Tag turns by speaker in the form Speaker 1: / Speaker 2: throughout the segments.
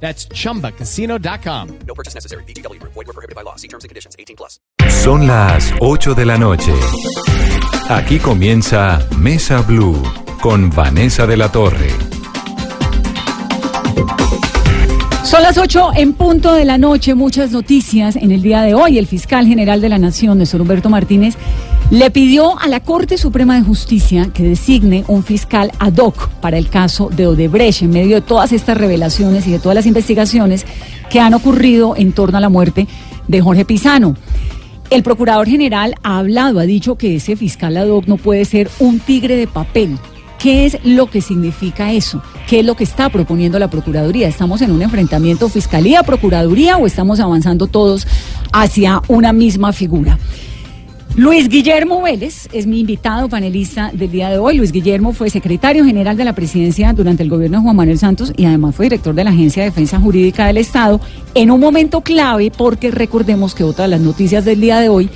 Speaker 1: That's chumbacasino.com.
Speaker 2: No purchase necessary. BGW. Void were prohibited by law. See terms and conditions. 18 plus.
Speaker 3: Son las 8 de la noche. Aquí comienza Mesa Blue con Vanessa de la Torre.
Speaker 4: Son las 8 en punto de la noche, muchas noticias en el día de hoy. El fiscal general de la Nación, Néstor Humberto Martínez, le pidió a la Corte Suprema de Justicia que designe un fiscal ad hoc para el caso de Odebrecht en medio de todas estas revelaciones y de todas las investigaciones que han ocurrido en torno a la muerte de Jorge Pizano. El procurador general ha hablado, ha dicho que ese fiscal ad hoc no puede ser un tigre de papel. ¿Qué es lo que significa eso? ¿Qué es lo que está proponiendo la Procuraduría? ¿Estamos en un enfrentamiento Fiscalía-Procuraduría o estamos avanzando todos hacia una misma figura? Luis Guillermo Vélez es mi invitado panelista del día de hoy. Luis Guillermo fue secretario general de la presidencia durante el gobierno de Juan Manuel Santos y además fue director de la Agencia de Defensa Jurídica del Estado en un momento clave porque recordemos que otra de las noticias del día de hoy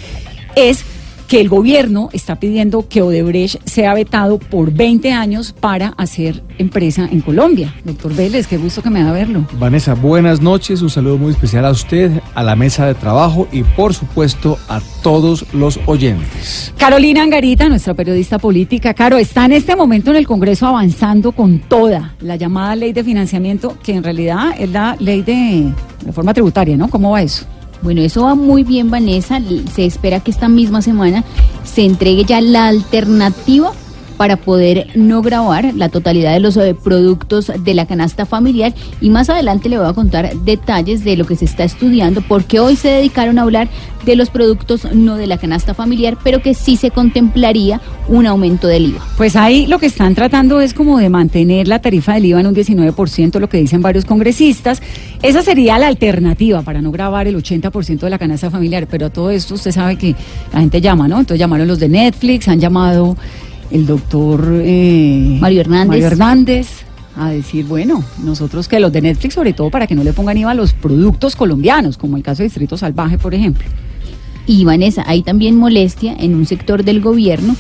Speaker 4: es que el gobierno está pidiendo que Odebrecht sea vetado por 20 años para hacer empresa en Colombia. Doctor Vélez, qué gusto que me da verlo.
Speaker 5: Vanessa, buenas noches, un saludo muy especial a usted, a la mesa de trabajo y por supuesto a todos los oyentes.
Speaker 4: Carolina Angarita, nuestra periodista política. Caro, está en este momento en el Congreso avanzando con toda la llamada ley de financiamiento, que en realidad es la ley de reforma tributaria, ¿no? ¿Cómo va eso?
Speaker 6: Bueno, eso va muy bien, Vanessa. Se espera que esta misma semana se entregue ya la alternativa para poder no grabar la totalidad de los eh, productos de la canasta familiar y más adelante le voy a contar detalles de lo que se está estudiando porque hoy se dedicaron a hablar de los productos no de la canasta familiar pero que sí se contemplaría un aumento del IVA.
Speaker 4: Pues ahí lo que están tratando es como de mantener la tarifa del IVA en un 19%, lo que dicen varios congresistas. Esa sería la alternativa para no grabar el 80% de la canasta familiar, pero a todo esto usted sabe que la gente llama, ¿no? Entonces llamaron los de Netflix, han llamado el doctor eh,
Speaker 6: Mario Hernández.
Speaker 4: Mario Hernández a decir, bueno, nosotros que los de Netflix, sobre todo para que no le pongan IVA a los productos colombianos, como el caso de Distrito Salvaje, por ejemplo.
Speaker 6: Y Vanessa, hay también molestia en un sector del gobierno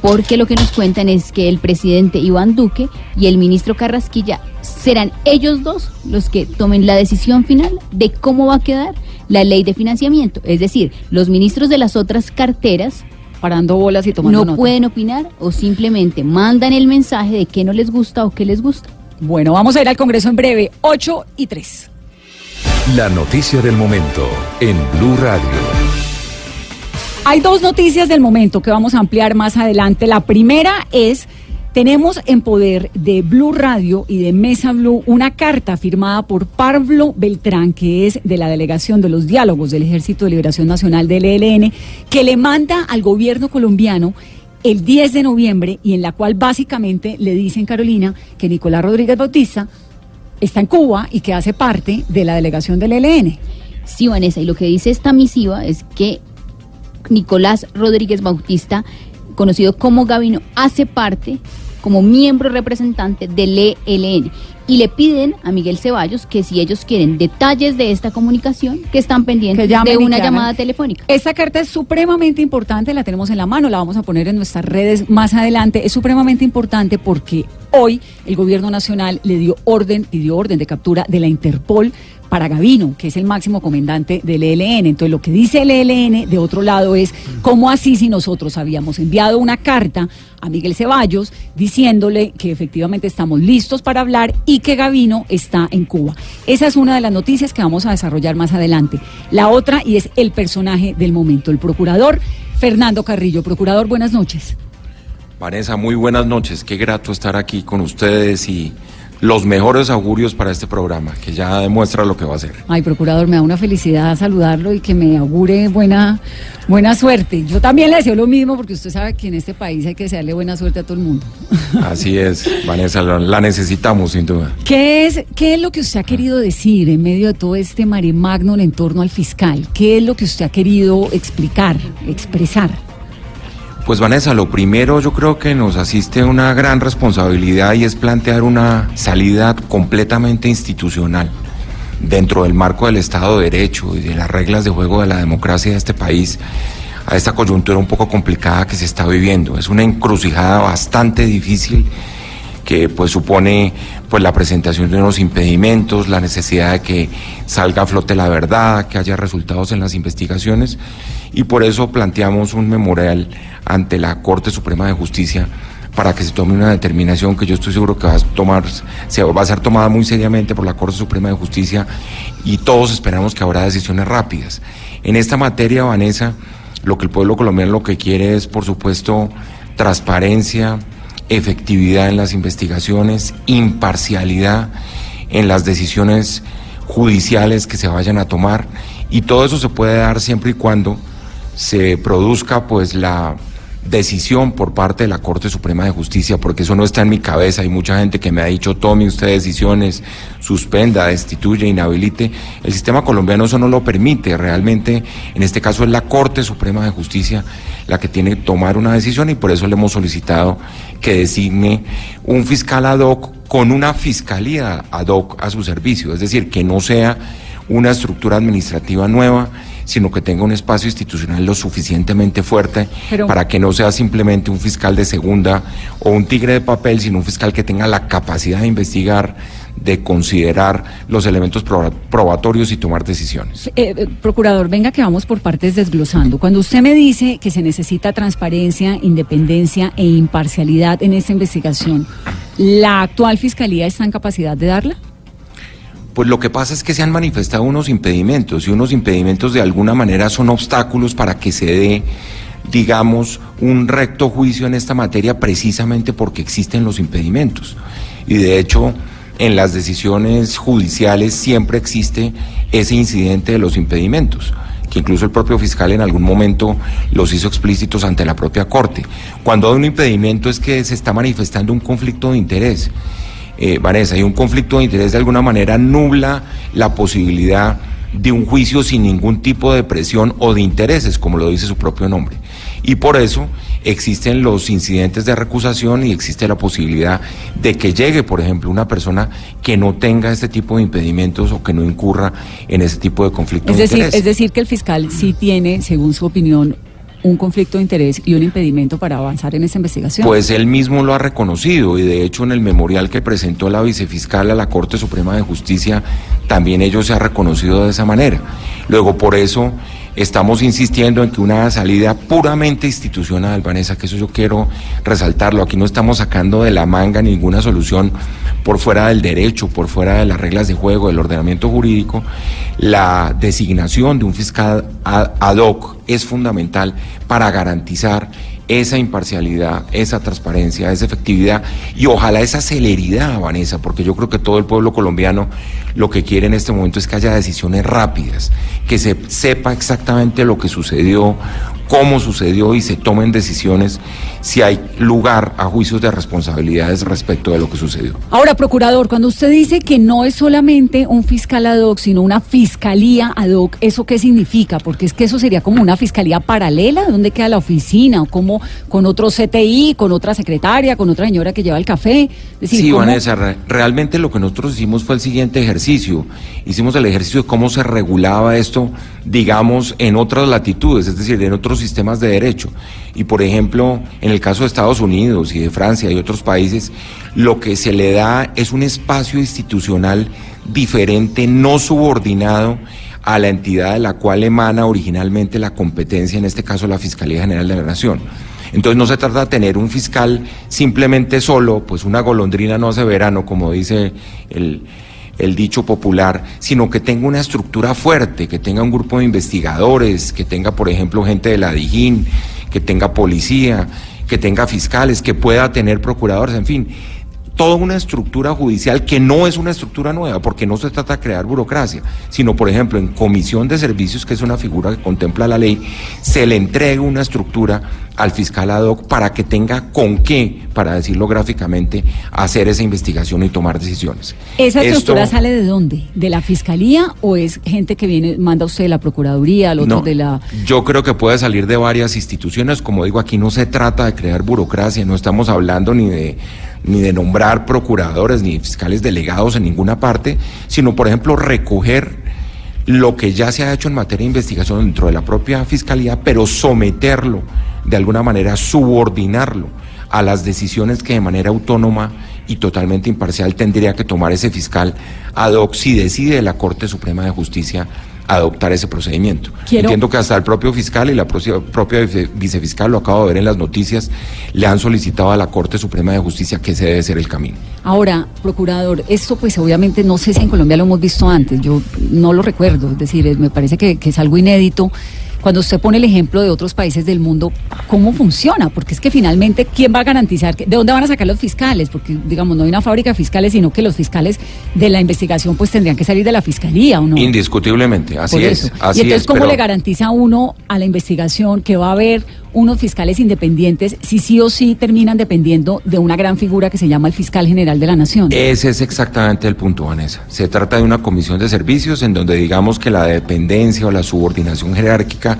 Speaker 6: porque lo que nos cuentan es que el presidente Iván Duque y el ministro Carrasquilla serán ellos dos los que tomen la decisión final de cómo va a quedar la ley de financiamiento. Es decir, los ministros de las otras carteras
Speaker 4: parando bolas y tomando
Speaker 6: no
Speaker 4: nota.
Speaker 6: pueden opinar o simplemente mandan el mensaje de qué no les gusta o qué les gusta.
Speaker 4: Bueno, vamos a ir al Congreso en breve, 8 y 3.
Speaker 3: La noticia del momento en Blue Radio.
Speaker 4: Hay dos noticias del momento que vamos a ampliar más adelante. La primera es, tenemos en poder de Blue Radio y de Mesa Blue una carta firmada por Pablo Beltrán, que es de la Delegación de los Diálogos del Ejército de Liberación Nacional del ELN, que le manda al gobierno colombiano el 10 de noviembre y en la cual básicamente le dicen, Carolina, que Nicolás Rodríguez Bautista está en Cuba y que hace parte de la delegación del ELN.
Speaker 6: Sí, Vanessa, y lo que dice esta misiva es que Nicolás Rodríguez Bautista, conocido como Gavino, hace parte como miembro representante del ELN y le piden a Miguel Ceballos que si ellos quieren detalles de esta comunicación, que están pendientes
Speaker 4: Que
Speaker 6: de una llamada telefónica.
Speaker 4: Esta carta es supremamente importante, la tenemos en la mano, la vamos a poner en nuestras redes más adelante. Es supremamente importante porque hoy el gobierno nacional le dio orden, pidió orden de captura de la Interpol para Gavino, que es el máximo comandante del ELN. Entonces, lo que dice el ELN de otro lado es, ¿cómo así si nosotros habíamos enviado una carta a Miguel Ceballos diciéndole que efectivamente estamos listos para hablar y que Gavino está en Cuba? Esa es una de las noticias que vamos a desarrollar más adelante. La otra, y es el personaje del momento, el procurador Fernando Carrillo. Procurador, buenas noches.
Speaker 7: Vanessa, muy buenas noches. Qué grato estar aquí con ustedes y los mejores augurios para este programa, que ya demuestra lo que va a hacer.
Speaker 4: Ay, procurador, me da una felicidad saludarlo y que me augure buena, buena suerte. Yo también le deseo lo mismo porque usted sabe que en este país hay que desearle buena suerte a todo el mundo.
Speaker 7: Así es, Vanessa, la, la necesitamos sin duda.
Speaker 4: ¿Qué es, ¿Qué es lo que usted ha querido decir en medio de todo este mare magnum en torno al fiscal? ¿Qué es lo que usted ha querido explicar, expresar?
Speaker 7: Pues Vanessa, lo primero yo creo que nos asiste una gran responsabilidad y es plantear una salida completamente institucional dentro del marco del Estado de Derecho y de las reglas de juego de la democracia de este país a esta coyuntura un poco complicada que se está viviendo. Es una encrucijada bastante difícil que pues supone pues la presentación de unos impedimentos, la necesidad de que salga a flote la verdad, que haya resultados en las investigaciones y por eso planteamos un memorial ante la Corte Suprema de Justicia para que se tome una determinación que yo estoy seguro que va a tomar se va a ser tomada muy seriamente por la Corte Suprema de Justicia y todos esperamos que habrá decisiones rápidas. En esta materia, Vanessa, lo que el pueblo colombiano lo que quiere es, por supuesto, transparencia, efectividad en las investigaciones, imparcialidad en las decisiones judiciales que se vayan a tomar y todo eso se puede dar siempre y cuando se produzca pues la decisión por parte de la Corte Suprema de Justicia, porque eso no está en mi cabeza. Hay mucha gente que me ha dicho, tome usted decisiones, suspenda, destituye, inhabilite. El sistema colombiano eso no lo permite. Realmente, en este caso, es la Corte Suprema de Justicia la que tiene que tomar una decisión y por eso le hemos solicitado que designe un fiscal ad hoc con una fiscalía ad hoc a su servicio. Es decir, que no sea una estructura administrativa nueva, sino que tenga un espacio institucional lo suficientemente fuerte
Speaker 4: Pero-
Speaker 7: para que no sea simplemente un fiscal de segunda o un tigre de papel, sino un fiscal que tenga la capacidad de investigar, de considerar los elementos proba- probatorios y tomar decisiones.
Speaker 4: Eh, eh, procurador, venga que vamos por partes desglosando. Cuando usted me dice que se necesita transparencia, independencia e imparcialidad en esta investigación, ¿la actual fiscalía está en capacidad de darla?
Speaker 7: Pues lo que pasa es que se han manifestado unos impedimentos y unos impedimentos de alguna manera son obstáculos para que se dé, digamos, un recto juicio en esta materia precisamente porque existen los impedimentos. Y de hecho, en las decisiones judiciales siempre existe ese incidente de los impedimentos que incluso el propio fiscal en algún momento los hizo explícitos ante la propia Corte. Cuando hay un impedimento es que se está manifestando un conflicto de interés. Eh, Vanessa, y un conflicto de interés de alguna manera nubla la posibilidad de un juicio sin ningún tipo de presión o de intereses, como lo dice su propio nombre. Y por eso existen los incidentes de recusación y existe la posibilidad de que llegue, por ejemplo, una persona que no tenga este tipo de impedimentos o que no incurra en ese tipo de conflicto
Speaker 4: Es
Speaker 7: de
Speaker 4: decir,
Speaker 7: interés.
Speaker 4: es decir, que el fiscal sí tiene, según su opinión, un conflicto de interés y un impedimento para avanzar en esta investigación.
Speaker 7: Pues él mismo lo ha reconocido y de hecho en el memorial que presentó la vicefiscal a la Corte Suprema de Justicia también ello se ha reconocido de esa manera. Luego por eso estamos insistiendo en que una salida puramente institucional, Vanessa, que eso yo quiero resaltarlo, aquí no estamos sacando de la manga ninguna solución por fuera del derecho, por fuera de las reglas de juego, del ordenamiento jurídico, la designación de un fiscal ad ad hoc es fundamental para garantizar esa imparcialidad, esa transparencia, esa efectividad y ojalá esa celeridad, Vanessa, porque yo creo que todo el pueblo colombiano lo que quiere en este momento es que haya decisiones rápidas, que se sepa exactamente lo que sucedió, cómo sucedió y se tomen decisiones si hay lugar a juicios de responsabilidades respecto de lo que sucedió.
Speaker 4: Ahora, procurador, cuando usted dice que no es solamente un fiscal ad hoc, sino una fiscalía ad hoc, ¿eso qué significa? Porque es que eso sería como una fiscalía paralela, ¿dónde queda la oficina? ¿O como con otro CTI, con otra secretaria, con otra señora que lleva el café? Es decir,
Speaker 7: Sí,
Speaker 4: ¿cómo-
Speaker 7: Vanessa, re- realmente lo que nosotros hicimos fue el siguiente ejercicio. Hicimos el ejercicio de cómo se regulaba esto, digamos, en otras latitudes, es decir, en otros sistemas de derecho. Y por ejemplo, en el caso de Estados Unidos y de Francia y otros países, lo que se le da es un espacio institucional diferente, no subordinado a la entidad de la cual emana originalmente la competencia, en este caso la Fiscalía General de la Nación. Entonces no se trata de tener un fiscal simplemente solo, pues una golondrina no hace verano, como dice el, el dicho popular, sino que tenga una estructura fuerte, que tenga un grupo de investigadores, que tenga, por ejemplo, gente de la DIJÍN, que tenga policía, que tenga fiscales, que pueda tener procuradores, en fin. Toda una estructura judicial que no es una estructura nueva, porque no se trata de crear burocracia, sino, por ejemplo, en comisión de servicios, que es una figura que contempla la ley, se le entrega una estructura al fiscal ad hoc para que tenga con qué, para decirlo gráficamente, hacer esa investigación y tomar decisiones.
Speaker 4: ¿Esa estructura Esto, sale de dónde? ¿De la fiscalía o es gente que viene, manda usted de la Procuraduría, al otro
Speaker 7: no,
Speaker 4: de la...
Speaker 7: Yo creo que puede salir de varias instituciones, como digo, aquí no se trata de crear burocracia, no estamos hablando ni de ni de nombrar procuradores ni fiscales delegados en ninguna parte, sino, por ejemplo, recoger lo que ya se ha hecho en materia de investigación dentro de la propia fiscalía, pero someterlo, de alguna manera, subordinarlo a las decisiones que de manera autónoma y totalmente imparcial tendría que tomar ese fiscal ad hoc si decide la Corte Suprema de Justicia adoptar ese procedimiento. Quiero... Entiendo que hasta el propio fiscal y la propia vicefiscal, lo acabo de ver en las noticias, le han solicitado a la Corte Suprema de Justicia que ese debe ser el camino.
Speaker 4: Ahora, procurador, esto pues obviamente no sé si en Colombia lo hemos visto antes, yo no lo recuerdo, es decir, me parece que, que es algo inédito cuando usted pone el ejemplo de otros países del mundo, ¿cómo funciona? Porque es que finalmente, ¿quién va a garantizar? Que, ¿De dónde van a sacar los fiscales? Porque, digamos, no hay una fábrica de fiscales, sino que los fiscales de la investigación pues tendrían que salir de la fiscalía, ¿o no?
Speaker 7: Indiscutiblemente, así
Speaker 4: Por
Speaker 7: es. Así
Speaker 4: y entonces,
Speaker 7: es,
Speaker 4: ¿cómo
Speaker 7: pero-
Speaker 4: le garantiza uno a la investigación que va a haber unos fiscales independientes si sí o sí terminan dependiendo de una gran figura que se llama el fiscal general de la nación?
Speaker 7: Ese es exactamente el punto, Vanessa. Se trata de una comisión de servicios en donde digamos que la dependencia o la subordinación jerárquica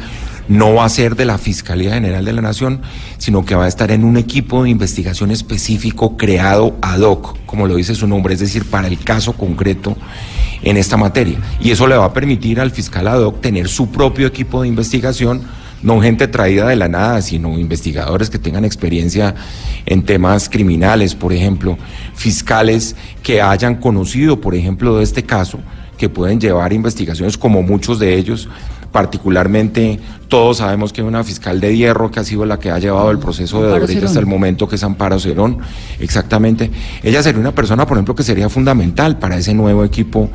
Speaker 7: no va a ser de la Fiscalía General de la Nación, sino que va a estar en un equipo de investigación específico creado ad hoc, como lo dice su nombre, es decir, para el caso concreto en esta materia. Y eso le va a permitir al fiscal ad hoc tener su propio equipo de investigación no gente traída de la nada, sino investigadores que tengan experiencia en temas criminales, por ejemplo, fiscales que hayan conocido, por ejemplo, de este caso, que pueden llevar investigaciones como muchos de ellos, particularmente todos sabemos que hay una fiscal de hierro que ha sido la que ha llevado el proceso de Odebrecht hasta el momento, que es Amparo Cerón, exactamente. Ella sería una persona, por ejemplo, que sería fundamental para ese nuevo equipo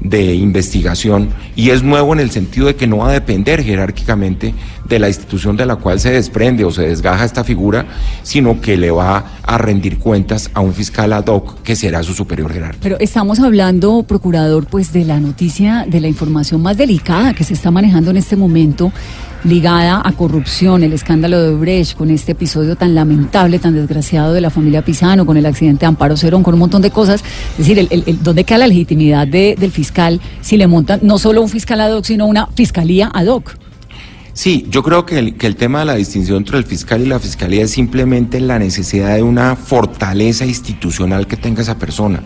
Speaker 7: de investigación. Y es nuevo en el sentido de que no va a depender jerárquicamente de la institución de la cual se desprende o se desgaja esta figura, sino que le va a rendir cuentas a un fiscal ad hoc que será su superior jerárquico.
Speaker 4: Pero estamos hablando, procurador, pues de la noticia, de la información más delicada que se está manejando en este momento, ligada a corrupción, el escándalo de Brecht, con este episodio tan lamentable, tan desgraciado de la familia Pisano, con el accidente de Amparo Cerón, con un montón de cosas. Es decir, el, ¿dónde queda la legitimidad de- del fiscal si le montan no solo un fiscal ad hoc, sino una fiscalía ad hoc?
Speaker 7: Sí, yo creo que el, que el tema de la distinción entre el fiscal y la fiscalía es simplemente la necesidad de una fortaleza institucional que tenga esa persona.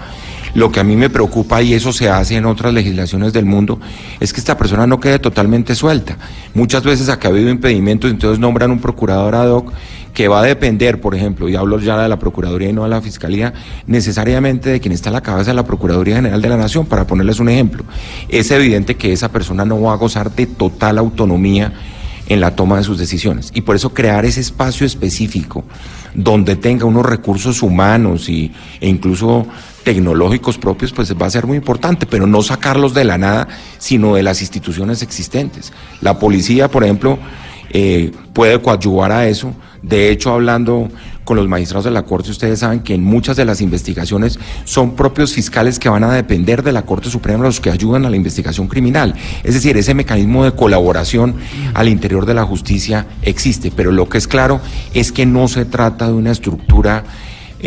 Speaker 7: Lo que a mí me preocupa, y eso se hace en otras legislaciones del mundo, es que esta persona no quede totalmente suelta. Muchas veces acá ha habido impedimentos, entonces nombran un procurador ad hoc que va a depender, por ejemplo, y hablo ya de la Procuraduría y no de la Fiscalía, necesariamente de quien está a la cabeza de la Procuraduría General de la Nación, para ponerles un ejemplo. Es evidente que esa persona no va a gozar de total autonomía en la toma de sus decisiones. Y por eso crear ese espacio específico donde tenga unos recursos humanos y, e incluso tecnológicos propios, pues va a ser muy importante, pero no sacarlos de la nada, sino de las instituciones existentes. La policía, por ejemplo, eh, puede coadyuvar a eso. De hecho, hablando con los magistrados de la Corte, ustedes saben que en muchas de las investigaciones son propios fiscales que van a depender de la Corte Suprema los que ayudan a la investigación criminal. Es decir, ese mecanismo de colaboración al interior de la justicia existe, pero lo que es claro es que no se trata de una estructura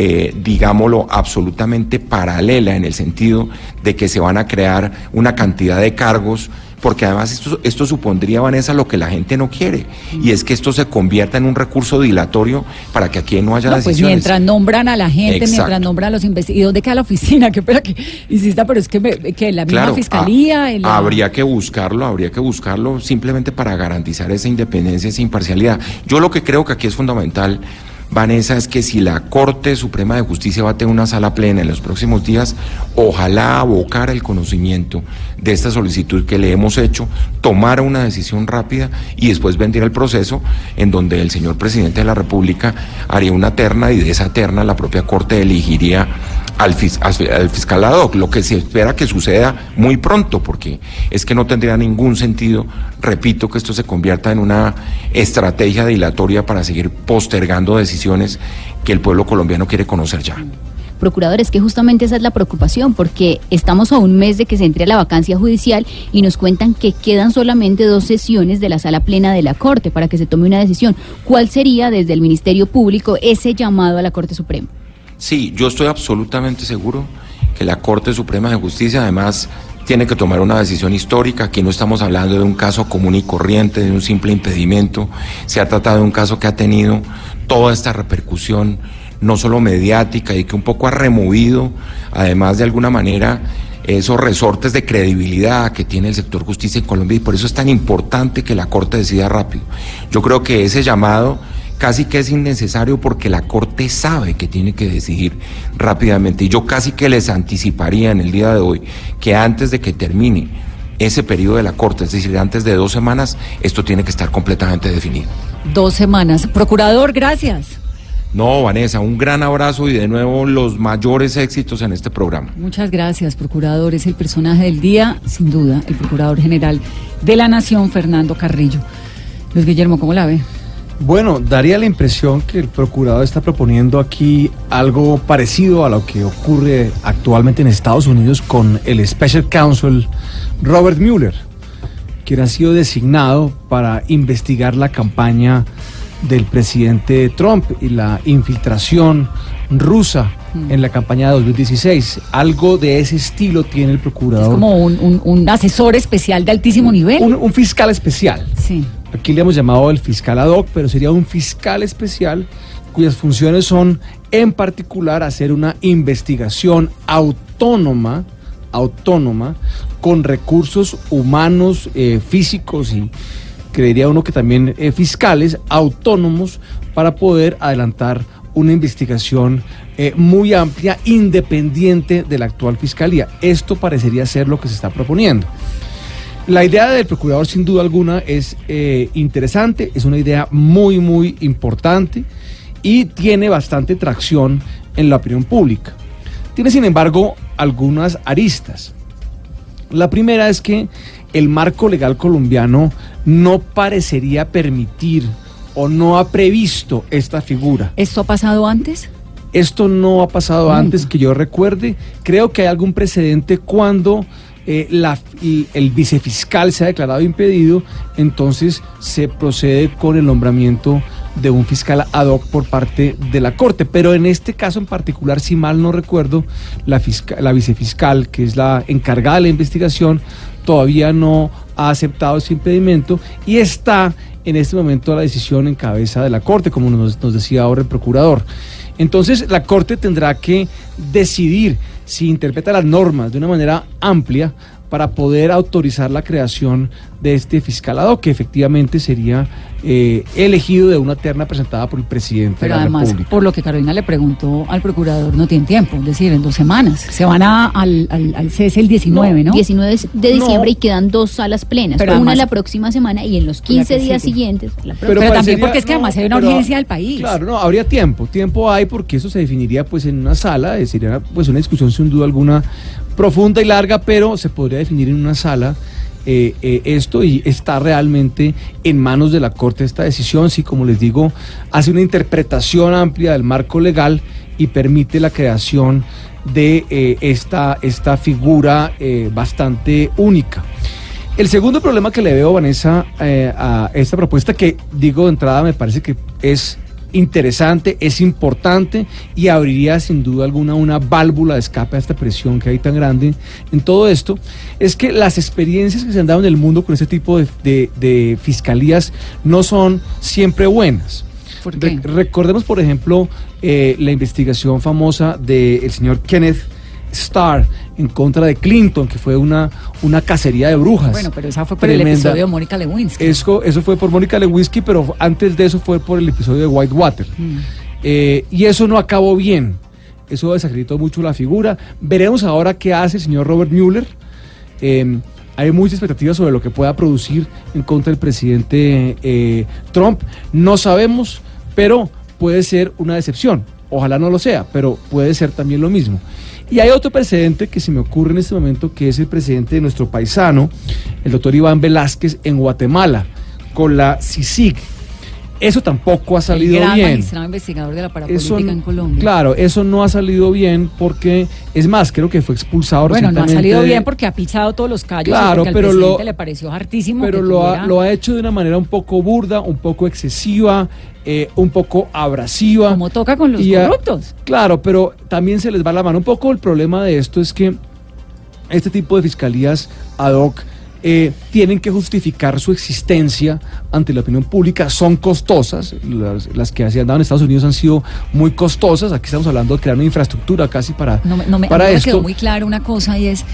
Speaker 7: eh, digámoslo, absolutamente paralela en el sentido de que se van a crear una cantidad de cargos, porque además esto, esto supondría, Vanessa, lo que la gente no quiere, y es que esto se convierta en un recurso dilatorio para que aquí no haya
Speaker 4: No, pues
Speaker 7: decisiones.
Speaker 4: mientras nombran a la gente,
Speaker 7: Exacto.
Speaker 4: mientras nombran a los investigadores. ¿Y dónde queda la oficina? Que espera que insista, pero es que, me- que la misma
Speaker 7: Claro,
Speaker 4: fiscalía. en la-
Speaker 7: habría que buscarlo, habría que buscarlo simplemente para garantizar esa independencia, esa imparcialidad. Yo lo que creo que aquí es fundamental, Vanessa, es que si la Corte Suprema de Justicia va a tener una sala plena en los próximos días, ojalá abocar el conocimiento de esta solicitud que le hemos hecho, tomara una decisión rápida y después vendría el proceso en donde el señor presidente de la República haría una terna y de esa terna la propia Corte elegiría al, fis- al- al fiscal ad hoc, lo que se espera que suceda muy pronto, porque es que no tendría ningún sentido, repito, que esto se convierta en una estrategia dilatoria para seguir postergando decisiones que el pueblo colombiano quiere conocer ya.
Speaker 6: Procurador, es que justamente esa es la preocupación, porque estamos a un mes de que se entre a la vacancia judicial y nos cuentan que quedan solamente dos sesiones de la sala plena de la Corte para que se tome una decisión. ¿Cuál sería desde el Ministerio Público ese llamado a la Corte Suprema?
Speaker 7: Sí, yo estoy absolutamente seguro que la Corte Suprema de Justicia además tiene que tomar una decisión histórica. Aquí no estamos hablando de un caso común y corriente, de un simple impedimento. Se ha tratado de un caso que ha tenido toda esta repercusión, no solo mediática, y que un poco ha removido, además de alguna manera, esos resortes de credibilidad que tiene el sector justicia en Colombia y por eso es tan importante que la Corte decida rápido. Yo creo que ese llamado casi que es innecesario porque la Corte sabe que tiene que decidir rápidamente. Y yo casi que les anticiparía en el día de hoy que antes de que termine ese periodo de la Corte, es decir, antes de dos semanas, esto tiene que estar completamente definido.
Speaker 4: Dos semanas. Procurador, gracias.
Speaker 7: No, Vanessa, un gran abrazo y de nuevo los mayores éxitos en este programa.
Speaker 4: Muchas gracias, procurador. Es el personaje del día, sin duda, el procurador general de la Nación, Fernando Carrillo. Luis Guillermo, ¿cómo la ve?
Speaker 5: Bueno, daría la impresión que el procurador está proponiendo aquí algo parecido a lo que ocurre actualmente en Estados Unidos con el Special Counsel Robert Mueller, quien ha sido designado para investigar la campaña del presidente Trump y la infiltración rusa en la campaña de 2016. Algo de ese estilo tiene el procurador.
Speaker 4: Es como un, un- un asesor especial de altísimo nivel.
Speaker 5: Un, un fiscal especial.
Speaker 4: Sí.
Speaker 5: Aquí le hemos llamado el fiscal ad hoc, pero sería un fiscal especial cuyas funciones son, en particular, hacer una investigación autónoma, autónoma, con recursos humanos, eh, físicos y creería uno que también eh, fiscales autónomos para poder adelantar una investigación eh, muy amplia, independiente de la actual fiscalía. Esto parecería ser lo que se está proponiendo. La idea del procurador, sin duda alguna, es eh, interesante, es una idea muy, muy importante y tiene bastante tracción en la opinión pública. Tiene, sin embargo, algunas aristas. La primera es que el marco legal colombiano no parecería permitir o no ha previsto esta figura.
Speaker 4: ¿Esto ha pasado antes?
Speaker 5: Esto no ha pasado antes que yo recuerde. Creo que hay algún precedente cuando eh, la- el vicefiscal se ha declarado impedido, entonces se procede con el nombramiento de un fiscal ad hoc por parte de la Corte. Pero en este caso en particular, si mal no recuerdo, la, fisca- la vicefiscal, que es la encargada de la investigación, todavía no ha aceptado ese impedimento y está en este momento la decisión en cabeza de la Corte, como nos decía ahora el procurador. Entonces la Corte tendrá que decidir si interpreta las normas de una manera amplia para poder autorizar la creación de este fiscalado que efectivamente sería eh, elegido de una terna presentada por el presidente
Speaker 4: Pero
Speaker 5: de la
Speaker 4: además,
Speaker 5: República.
Speaker 4: por lo que Carolina le preguntó al procurador, no tiene tiempo, es decir, en dos semanas. Se van a, al, al, al cese el 19, ¿no?
Speaker 6: 19 de diciembre
Speaker 5: No.
Speaker 6: y quedan dos salas plenas,
Speaker 4: Pero
Speaker 6: una
Speaker 4: además-
Speaker 6: la próxima semana y en los
Speaker 4: La
Speaker 6: 15
Speaker 4: que
Speaker 6: días
Speaker 4: sigue.
Speaker 6: siguientes. la próxima.
Speaker 4: Pero también porque es que además hay una urgencia del país.
Speaker 5: Claro, no, habría tiempo. Tiempo hay porque eso se definiría pues en una sala, sería pues una discusión sin duda alguna profunda y larga, pero se podría definir en una sala eh, eh, esto y está realmente en manos de la Corte esta decisión, si como les digo, hace una interpretación amplia del marco legal y permite la creación de eh, esta, esta figura bastante única. El segundo problema que le veo, Vanessa, a esta propuesta, que digo de entrada, me parece que es interesante, es importante y abriría sin duda alguna una válvula de escape a esta presión que hay tan grande en todo esto, es que las experiencias que se han dado en el mundo con este tipo de, de- de fiscalías no son siempre buenas.
Speaker 4: ¿Por qué?
Speaker 5: Re- recordemos, por ejemplo, eh, la investigación famosa del señor Kenneth Starr en contra de Clinton, que fue una, una cacería de brujas.
Speaker 4: Bueno, pero esa fue por el
Speaker 5: Tremenda.
Speaker 4: episodio de Mónica Lewinsky.
Speaker 5: Eso, eso fue por Mónica Lewinsky, pero antes de eso fue por el episodio de Whitewater.
Speaker 4: Mm.
Speaker 5: Eh, y eso no acabó bien. Eso desacreditó mucho la figura. Veremos ahora qué hace el señor Robert Mueller. Eh, hay muchas expectativas sobre lo que pueda producir en contra del presidente eh, Trump. No sabemos, pero puede ser una decepción. Ojalá no lo sea, pero puede ser también lo mismo. Y hay otro precedente que se me ocurre en este momento, que es el presidente de nuestro paisano, el doctor Iván Velázquez, en Guatemala, con la CICIG. Eso tampoco ha
Speaker 4: El
Speaker 5: salido
Speaker 4: gran
Speaker 5: bien.
Speaker 4: magistrado investigador de la parapolítica
Speaker 5: Eso,
Speaker 4: en Colombia.
Speaker 5: Claro, eso no ha salido bien porque, es más, creo que fue expulsado
Speaker 4: Bueno, no ha salido bien porque ha pisado todos los callos
Speaker 5: Claro,
Speaker 4: porque
Speaker 5: pero
Speaker 4: al
Speaker 5: lo-
Speaker 4: le pareció hartísimo.
Speaker 5: pero lo ha,
Speaker 4: tuviera-
Speaker 5: lo ha hecho de una manera un poco burda, un poco excesiva, eh, un poco abrasiva.
Speaker 4: Como toca con los
Speaker 5: Y
Speaker 4: corruptos.
Speaker 5: Claro, pero también se les va la mano. Un poco el problema de esto es que este tipo de fiscalías ad hoc eh, tienen que justificar su existencia ante la opinión pública, son costosas, las, las que se han dado en Estados Unidos han sido muy costosas, aquí estamos hablando de crear una infraestructura casi para,
Speaker 4: No, no me, a
Speaker 5: para
Speaker 4: me quedó muy claro una cosa y es,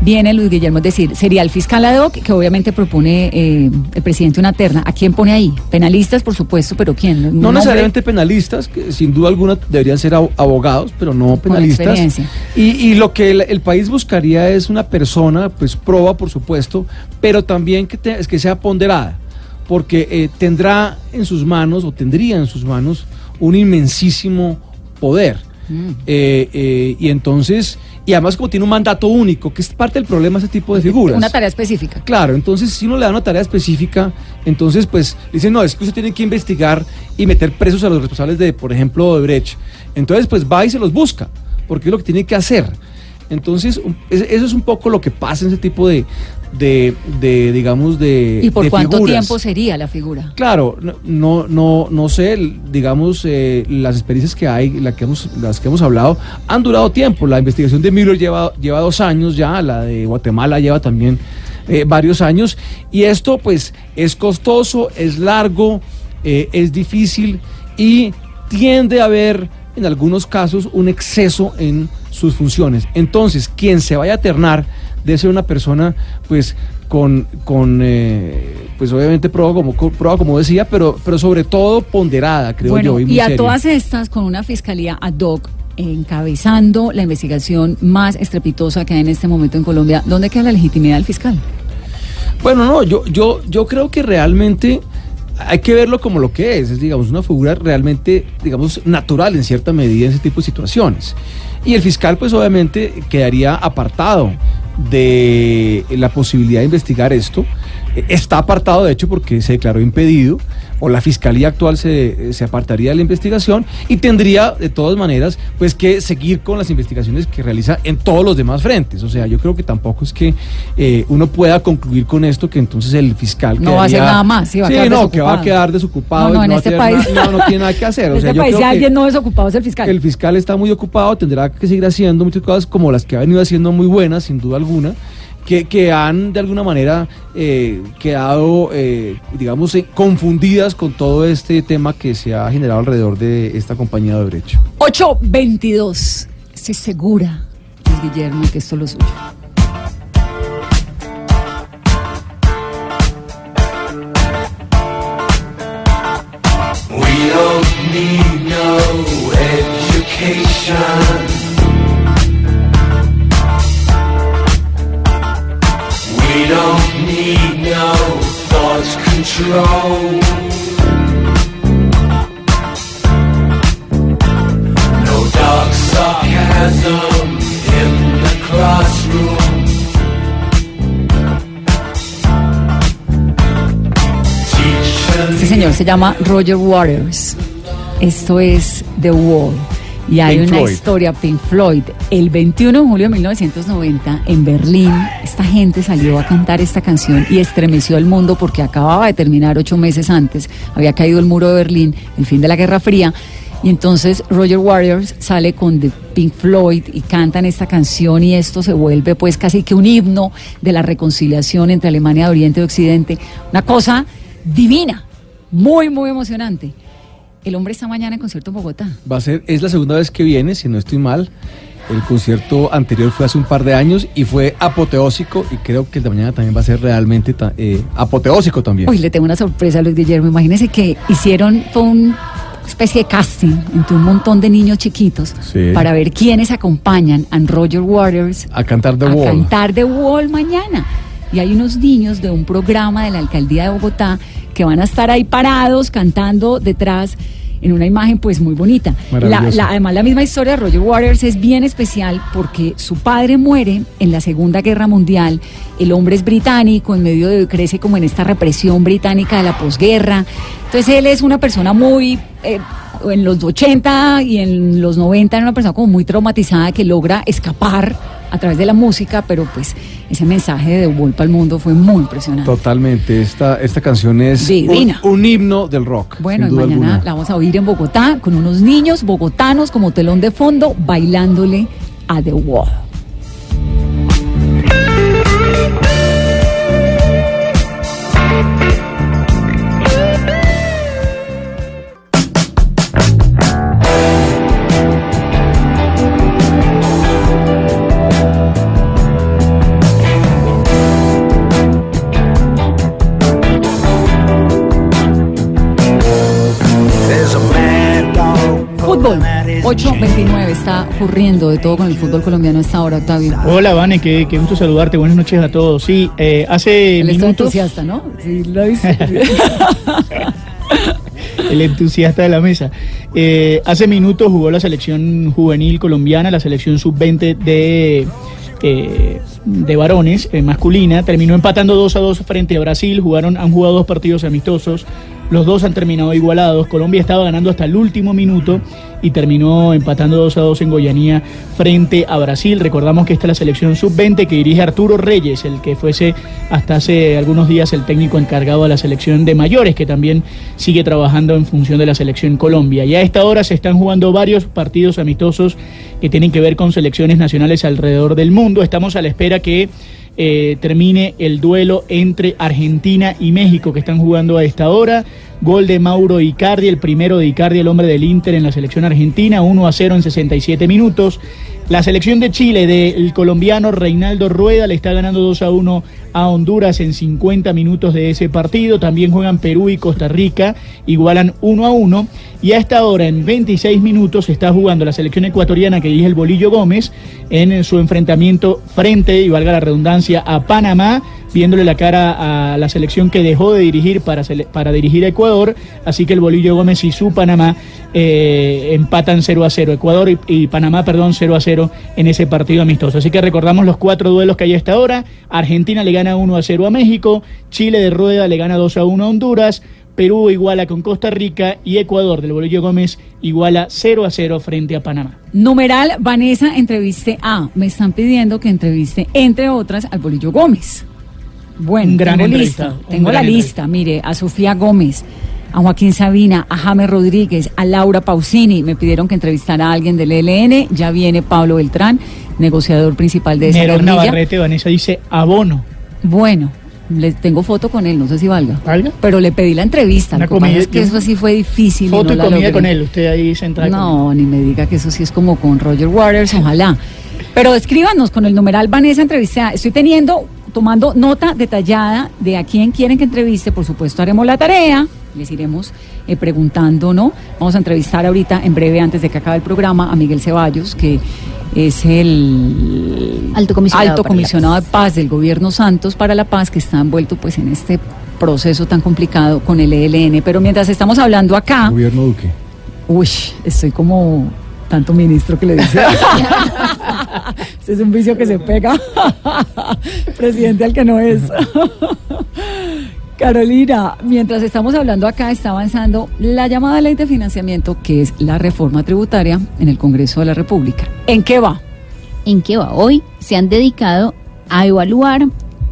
Speaker 4: viene Luis Guillermo, es decir, sería el fiscal ad hoc que obviamente propone eh, el presidente una terna. ¿A quién pone ahí? Penalistas, por supuesto, pero ¿quién? ¿Un
Speaker 5: No necesariamente penalistas, que sin duda alguna deberían ser abo- abogados, pero no penalistas. y lo que el, el país buscaría es una persona, pues proba, por supuesto, pero también que, te- es que sea ponderada, porque eh, tendrá en sus manos, o tendría en sus manos, un inmensísimo poder.
Speaker 4: Mm.
Speaker 5: Eh, eh, y entonces, y además como tiene un mandato único, que es parte del problema ese tipo de figuras.
Speaker 4: Una tarea específica.
Speaker 5: Claro, entonces si uno le da una tarea específica, entonces pues dicen, no, es que usted tiene que investigar y meter presos a los responsables de, por ejemplo, de Brecht. Entonces pues va y se los busca, porque es lo que tiene que hacer. Entonces, eso es un poco lo que pasa en ese tipo de, de, de, digamos, de
Speaker 4: ¿Y por
Speaker 5: de
Speaker 4: cuánto
Speaker 5: figuras.
Speaker 4: tiempo sería la figura?
Speaker 5: Claro, no, no, no, sé, digamos, eh, las experiencias que hay, la que hemos, las que hemos hablado, han durado tiempo. La investigación de Müller lleva, lleva dos años ya, la de Guatemala lleva también eh, varios años, y esto pues es costoso, es largo, eh, es difícil y tiende a haber en algunos casos un exceso en sus funciones. Entonces, quien se vaya a ternar debe ser una persona, pues, con, con eh, pues obviamente prueba como, co- prueba como decía, pero, pero sobre todo ponderada, creo
Speaker 4: bueno,
Speaker 5: yo.
Speaker 4: y,
Speaker 5: muy
Speaker 4: a todas estas, con una fiscalía ad hoc encabezando la investigación más estrepitosa que hay en este momento en Colombia, ¿dónde queda la legitimidad del fiscal?
Speaker 5: Bueno, no, yo, yo, yo creo que realmente hay que verlo como lo que es, es digamos una figura realmente, digamos, natural en cierta medida en ese tipo de situaciones. Y el fiscal, pues obviamente, quedaría apartado de la posibilidad de investigar esto. Está apartado, de hecho, porque se declaró impedido, o la fiscalía actual se, se apartaría de la investigación y tendría, de todas maneras, pues que seguir con las investigaciones que realiza en todos los demás frentes. O sea, yo creo que tampoco es que eh, uno pueda concluir con esto que entonces el fiscal
Speaker 4: No va a hacer
Speaker 5: quedaría-
Speaker 4: nada más, sí, va a quedar
Speaker 5: no, que va a quedar desocupado.
Speaker 4: No, no,
Speaker 5: y
Speaker 4: en este país.
Speaker 5: no, no tiene nada que hacer.
Speaker 4: En
Speaker 5: O sea,
Speaker 4: este
Speaker 5: yo
Speaker 4: país,
Speaker 5: creo
Speaker 4: si
Speaker 5: que-
Speaker 4: alguien no desocupado es el fiscal.
Speaker 5: el fiscal está muy ocupado, tendrá que seguir haciendo muchas cosas como las que ha venido haciendo muy buenas, sin duda alguna, que, que han de alguna manera eh, quedado, eh, digamos, eh, confundidas con todo este tema que se ha generado alrededor de esta compañía de derecho.
Speaker 4: 822. Estoy segura, Luis Guillermo, que esto es lo suyo.
Speaker 8: We don't need no education.
Speaker 4: Este señor se llama Roger Waters. Esto es The Wall. Y hay
Speaker 5: Pink
Speaker 4: una
Speaker 5: Floyd.
Speaker 4: historia, Pink Floyd. El 21 de julio de 1990, en Berlín, esta gente salió a cantar esta canción y estremeció el mundo porque acababa de terminar ocho meses antes. Había caído el muro de Berlín, el fin de la Guerra Fría. Y entonces Roger Waters sale con The Pink Floyd y cantan esta canción y esto se vuelve pues casi que un himno de la reconciliación entre Alemania de Oriente y Occidente. Una cosa divina, muy, muy emocionante. El hombre está mañana en concierto en Bogotá.
Speaker 5: Va a ser, es la segunda vez que viene, si no estoy mal. El concierto anterior fue hace un par de años y fue apoteósico y creo que el de mañana también va a ser realmente eh, apoteósico también.
Speaker 4: Uy, le tengo una sorpresa a Luis Guillermo. Imagínese que hicieron un especie de casting entre un montón de niños chiquitos
Speaker 5: Sí.
Speaker 4: para ver quiénes acompañan a Roger Waters
Speaker 5: A cantar The
Speaker 4: a
Speaker 5: Wall.
Speaker 4: cantar The Wall mañana. Y hay unos niños de un programa de la alcaldía de Bogotá que van a estar ahí parados cantando detrás en una imagen pues muy bonita. La- además la misma historia de Roger Waters es bien especial porque su padre muere en la Segunda Guerra Mundial, el hombre es británico, en medio de, crece como en esta represión británica de la posguerra, entonces él es una persona muy... eh, en los 80 y en los 90 era una persona como muy traumatizada que logra escapar a través de la música, pero pues ese mensaje de vuelta al mundo fue muy impresionante.
Speaker 5: Totalmente. Esta, esta canción es un,
Speaker 4: Divina.
Speaker 5: un himno del rock.
Speaker 4: Bueno, y mañana
Speaker 5: alguna.
Speaker 4: la vamos a oír en Bogotá con unos niños bogotanos como telón de fondo bailándole a The Wall. 8.29 está ocurriendo de todo con el fútbol colombiano a esta hora, Octavio.
Speaker 9: Hola, Vane, qué, qué gusto saludarte. Buenas noches a todos. Sí, eh, hace
Speaker 4: Él
Speaker 9: minutos.
Speaker 4: entusiasta, ¿no? Sí, lo dice.
Speaker 9: el entusiasta de la mesa. Eh, hace minutos jugó la selección juvenil colombiana, la selección sub-20 de, eh, de varones, eh, masculina. Terminó empatando 2 a 2 frente a Brasil. Jugaron, han jugado dos partidos amistosos. Los dos han terminado igualados. Colombia estaba ganando hasta el último minuto y terminó empatando 2 a 2 en Goianía frente a Brasil. Recordamos que esta es la selección sub-20 que dirige Arturo Reyes, el que fuese hasta hace algunos días el técnico encargado de la selección de mayores, que también sigue trabajando en función de la selección Colombia. Y a esta hora se están jugando varios partidos amistosos que tienen que ver con selecciones nacionales alrededor del mundo. Estamos a la espera que eh, termine el duelo entre Argentina y México que están jugando a esta hora. Gol de Mauro Icardi, el primero de Icardi, el hombre del Inter en la selección argentina, 1 a 0 en 67 minutos. La selección de Chile del colombiano Reinaldo Rueda le está ganando 2 a 1 a Honduras en 50 minutos de ese partido. También juegan Perú y Costa Rica, igualan 1 a 1. Y a esta hora, en 26 minutos, está jugando la selección ecuatoriana que dirige el Bolillo Gómez en su enfrentamiento frente, y valga la redundancia, a Panamá, viéndole la cara a la selección que dejó de dirigir para, para dirigir a Ecuador. Así que el Bolillo Gómez y su Panamá eh, empatan 0 a 0. Ecuador y, y Panamá, perdón, 0 a 0 en ese partido amistoso. Así que recordamos los cuatro duelos que hay hasta ahora. Argentina le gana 1 a 0 a México, Chile de Rueda le gana 2 a 1 a Honduras, Perú iguala con Costa Rica y Ecuador del Bolillo Gómez iguala 0 a 0 frente a Panamá.
Speaker 4: Numeral, Vanessa, entreviste a. Me están pidiendo que entreviste, entre otras, al Bolillo Gómez. Bueno,
Speaker 9: gran
Speaker 4: tengo lista. Tengo la lista, mire, a Sofía Gómez, a Joaquín Sabina, a James Rodríguez, a Laura Pausini. Me pidieron que entrevistara a alguien del ELN. Ya viene Pablo Beltrán, negociador principal de esa
Speaker 9: Nerón
Speaker 4: guerrilla.
Speaker 9: Navarrete, Vanessa dice abono.
Speaker 4: Bueno, le tengo foto con él, no sé si valga.
Speaker 9: ¿Valga?
Speaker 4: Pero le pedí la entrevista. Lo que es que eso sí fue difícil.
Speaker 9: Foto
Speaker 4: no
Speaker 9: y comida con él, usted ahí sentada. con él.
Speaker 4: No, ni me diga que eso sí es como con Roger Waters, ojalá. Pero escríbanos con el numeral Vanessa Entrevista. Estoy teniendo, tomando nota detallada de a quién quieren que entreviste. Por supuesto, haremos la tarea. Les iremos eh, preguntando, ¿no? Vamos a entrevistar ahorita, en breve, antes de que acabe el programa, a Miguel Ceballos, que es el
Speaker 6: Alto comisionado
Speaker 4: alto comisionado de paz del gobierno Santos para la paz, que está envuelto pues en este proceso tan complicado con el ELN. Pero mientras estamos hablando acá,
Speaker 5: Gobierno Duque.
Speaker 4: Uy, estoy como tanto ministro que le dice. Este es un vicio que se pega. Presidente al que no es. Carolina, mientras estamos hablando acá, está avanzando la llamada ley de financiamiento, que es la reforma tributaria en el Congreso de la República. ¿En qué va?
Speaker 6: ¿En qué va? Hoy se han dedicado a evaluar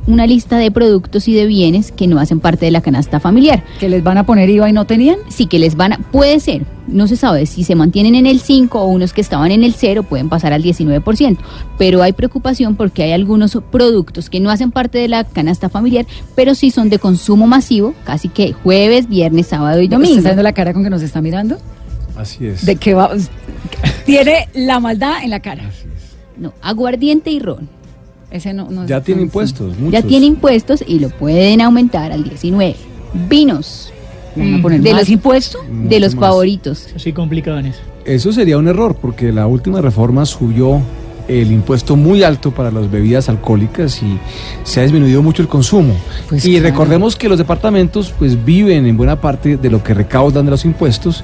Speaker 6: una lista de productos y de bienes que no hacen parte de la canasta familiar.
Speaker 4: ¿Que les van a poner IVA y no tenían?
Speaker 6: Sí que les van a, puede ser, no se sabe si se mantienen en el 5 o unos que estaban en el 0 pueden pasar al 19%, pero hay preocupación porque hay algunos productos que no hacen parte de la canasta familiar, pero sí son de consumo masivo, casi que jueves, viernes, sábado y
Speaker 4: ¿Usted
Speaker 6: domingo.
Speaker 4: está viendo la cara con que nos está mirando?
Speaker 5: Así es.
Speaker 4: ¿De qué va? Tiene la maldad en la cara.
Speaker 6: No, aguardiente y ron.
Speaker 4: Ese no, no
Speaker 5: Ya tiene impuestos.
Speaker 6: Ya tiene impuestos y lo pueden aumentar al 19. Vinos,
Speaker 4: ¿Le van a poner
Speaker 6: de
Speaker 4: más
Speaker 6: los
Speaker 4: impuestos?
Speaker 6: de los
Speaker 5: más.
Speaker 6: favoritos.
Speaker 9: Eso sí complica, Vanessa.
Speaker 5: Eso sería un error, porque la última reforma subió el impuesto muy alto para las bebidas alcohólicas y se ha disminuido mucho el consumo.
Speaker 4: Pues
Speaker 5: y
Speaker 4: claro.
Speaker 5: recordemos que los departamentos pues viven en buena parte de lo que recaudan de los impuestos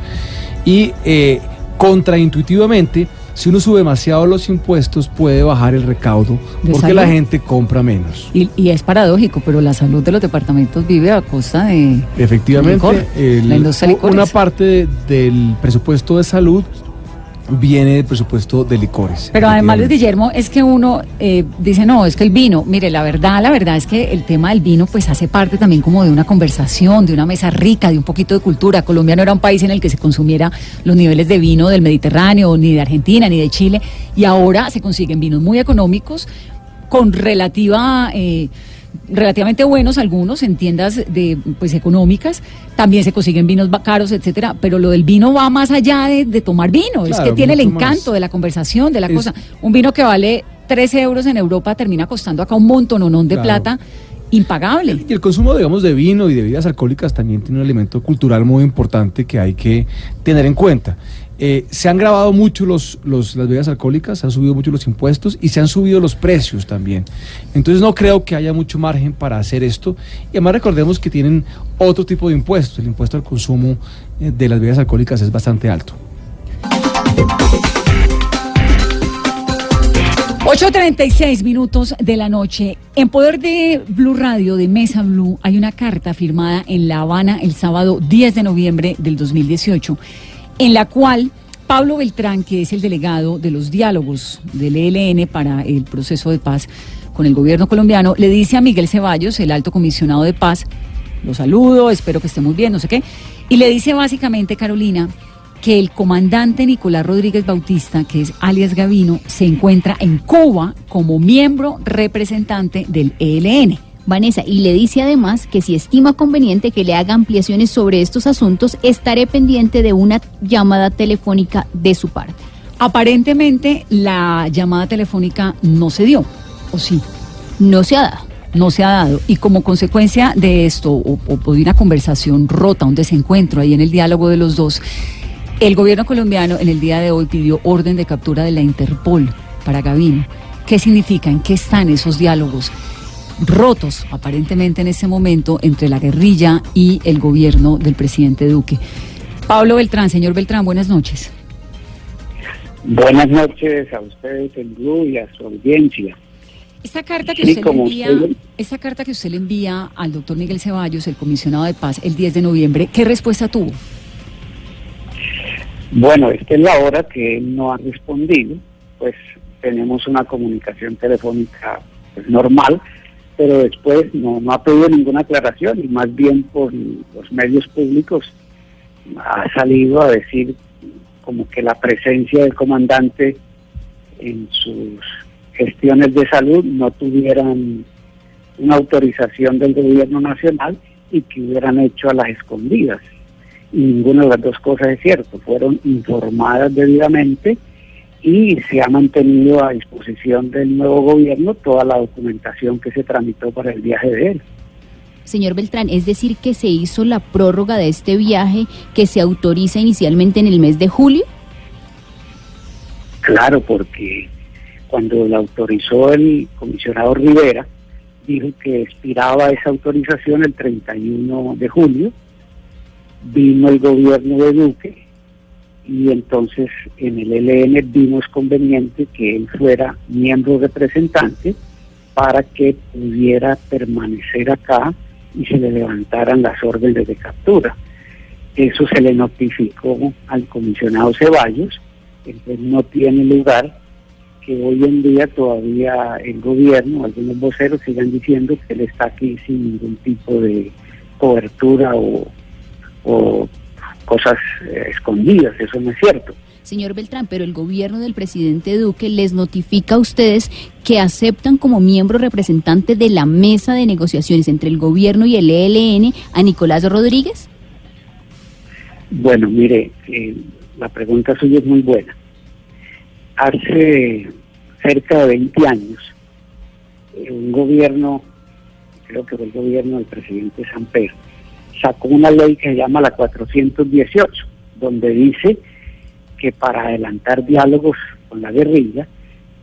Speaker 5: y eh, contraintuitivamente, si uno sube demasiado los impuestos puede bajar el recaudo porque la gente compra menos.
Speaker 4: Y, y es paradójico, pero la salud de los departamentos vive a costa de...
Speaker 5: Efectivamente,
Speaker 4: Licor,
Speaker 5: el-
Speaker 4: la industria de licores.
Speaker 5: una parte de- del presupuesto de salud viene del presupuesto de licores.
Speaker 4: Pero además, Luis. Guillermo, es que uno eh, dice, no, es que el vino, mire, la verdad, la verdad es que el tema del vino pues hace parte también como de una conversación, de una mesa rica, de un poquito de cultura. Colombia no era un país en el que se consumiera los niveles de vino del Mediterráneo, ni de Argentina, ni de Chile, y ahora se consiguen vinos muy económicos, con relativa... eh, relativamente buenos algunos en tiendas de pues económicas también se consiguen vinos caros etcétera pero lo del vino va más allá de, de tomar vino es que tiene el
Speaker 5: más.
Speaker 4: encanto de la conversación de la
Speaker 5: Es-
Speaker 4: cosa un vino que vale 13 euros en Europa termina costando acá un montononón de
Speaker 5: Claro.
Speaker 4: plata impagable.
Speaker 5: Y el consumo, digamos, de vino y de bebidas alcohólicas también tiene un elemento cultural muy importante que hay que tener en cuenta. Eh, se han grabado mucho los, los- las bebidas alcohólicas, han subido mucho los impuestos y se han subido los precios también. Entonces no creo que haya mucho margen para hacer esto. Y además recordemos que tienen otro tipo de impuestos. El impuesto al consumo eh, de las bebidas alcohólicas es bastante alto.
Speaker 4: 8.36 minutos de la noche. En poder de Blue Radio, de Mesa Blue, hay una carta firmada en La Habana el sábado 10 de noviembre del 2018, en la cual Pablo Beltrán, que es el delegado de los diálogos del ELN para el proceso de paz con el gobierno colombiano, le dice a Miguel Ceballos, el alto comisionado de paz, lo saludo, espero que esté muy bien, no sé qué, y le dice básicamente, Carolina, que el comandante Nicolás Rodríguez Bautista, que es alias Gavino, se encuentra en Cuba como miembro representante del ELN.
Speaker 6: Vanessa, y le dice además que si estima conveniente que le haga ampliaciones sobre estos asuntos, estaré pendiente de una llamada telefónica de su parte.
Speaker 4: Aparentemente la llamada telefónica no se dio, ¿o sí?
Speaker 6: No se ha dado.
Speaker 4: No se ha dado. Y como consecuencia de esto, o, o de una conversación rota, un desencuentro ahí en el diálogo de los dos, el gobierno colombiano en el día de hoy pidió orden de captura de la Interpol para Gavino. ¿Qué significa? ¿En qué están esos diálogos? Rotos aparentemente en este momento entre la guerrilla y el gobierno del presidente Duque. Pablo Beltrán, señor Beltrán, buenas noches.
Speaker 10: Buenas noches a ustedes en Blue y a su audiencia.
Speaker 4: Esta carta que
Speaker 10: Sí,
Speaker 4: usted le envía,
Speaker 10: usted-
Speaker 4: esta carta que usted le envía al doctor Miguel Ceballos, el comisionado de paz, el 10 de noviembre, ¿qué respuesta tuvo?
Speaker 10: Bueno, esta es la hora que él no ha respondido, pues tenemos una comunicación telefónica pues, normal, pero después no, no ha pedido ninguna aclaración y más bien por los medios públicos ha salido a decir como que la presencia del comandante en sus gestiones de salud no tuvieran una autorización del gobierno nacional y que hubieran hecho a las escondidas. Y ninguna de las dos cosas es cierto. Fueron informadas debidamente y se ha mantenido a disposición del nuevo gobierno toda la documentación que se tramitó para el viaje de él.
Speaker 6: Señor Beltrán, es decir, que se hizo la prórroga de este viaje que se autoriza inicialmente en el mes de julio.
Speaker 10: Claro, porque cuando la autorizó el comisionado Rivera, dijo que expiraba esa autorización el 31 de julio. Vino el gobierno de Duque y entonces en el ELN vimos conveniente que él fuera miembro representante para que pudiera permanecer acá y se le levantaran las órdenes de captura. Eso se le notificó al comisionado Ceballos, entonces no tiene lugar que hoy en día todavía el gobierno, algunos voceros sigan diciendo que él está aquí sin ningún tipo de cobertura o, o cosas eh, escondidas, eso no es cierto.
Speaker 6: Señor Beltrán, pero el gobierno del presidente Duque les notifica a ustedes que aceptan como miembro representante de la mesa de negociaciones entre el gobierno y el ELN a Nicolás Rodríguez.
Speaker 10: Bueno, mire, eh, la pregunta suya es muy buena. Hace cerca de 20 años, un gobierno, creo que fue el gobierno del presidente Samper, sacó una ley que se llama la 418, donde dice que para adelantar diálogos con la guerrilla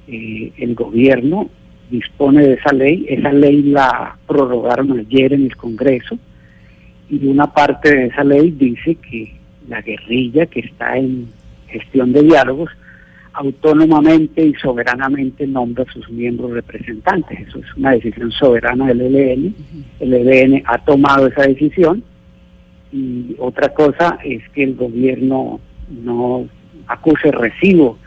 Speaker 10: eh, el gobierno dispone de esa ley, esa ley la prorrogaron ayer en el Congreso y una parte de esa ley dice que la guerrilla que está en gestión de diálogos autónomamente y soberanamente nombra a sus miembros representantes. Eso es una decisión soberana del ELN. El ELN ha tomado esa decisión y otra cosa es que el gobierno no acuse recibo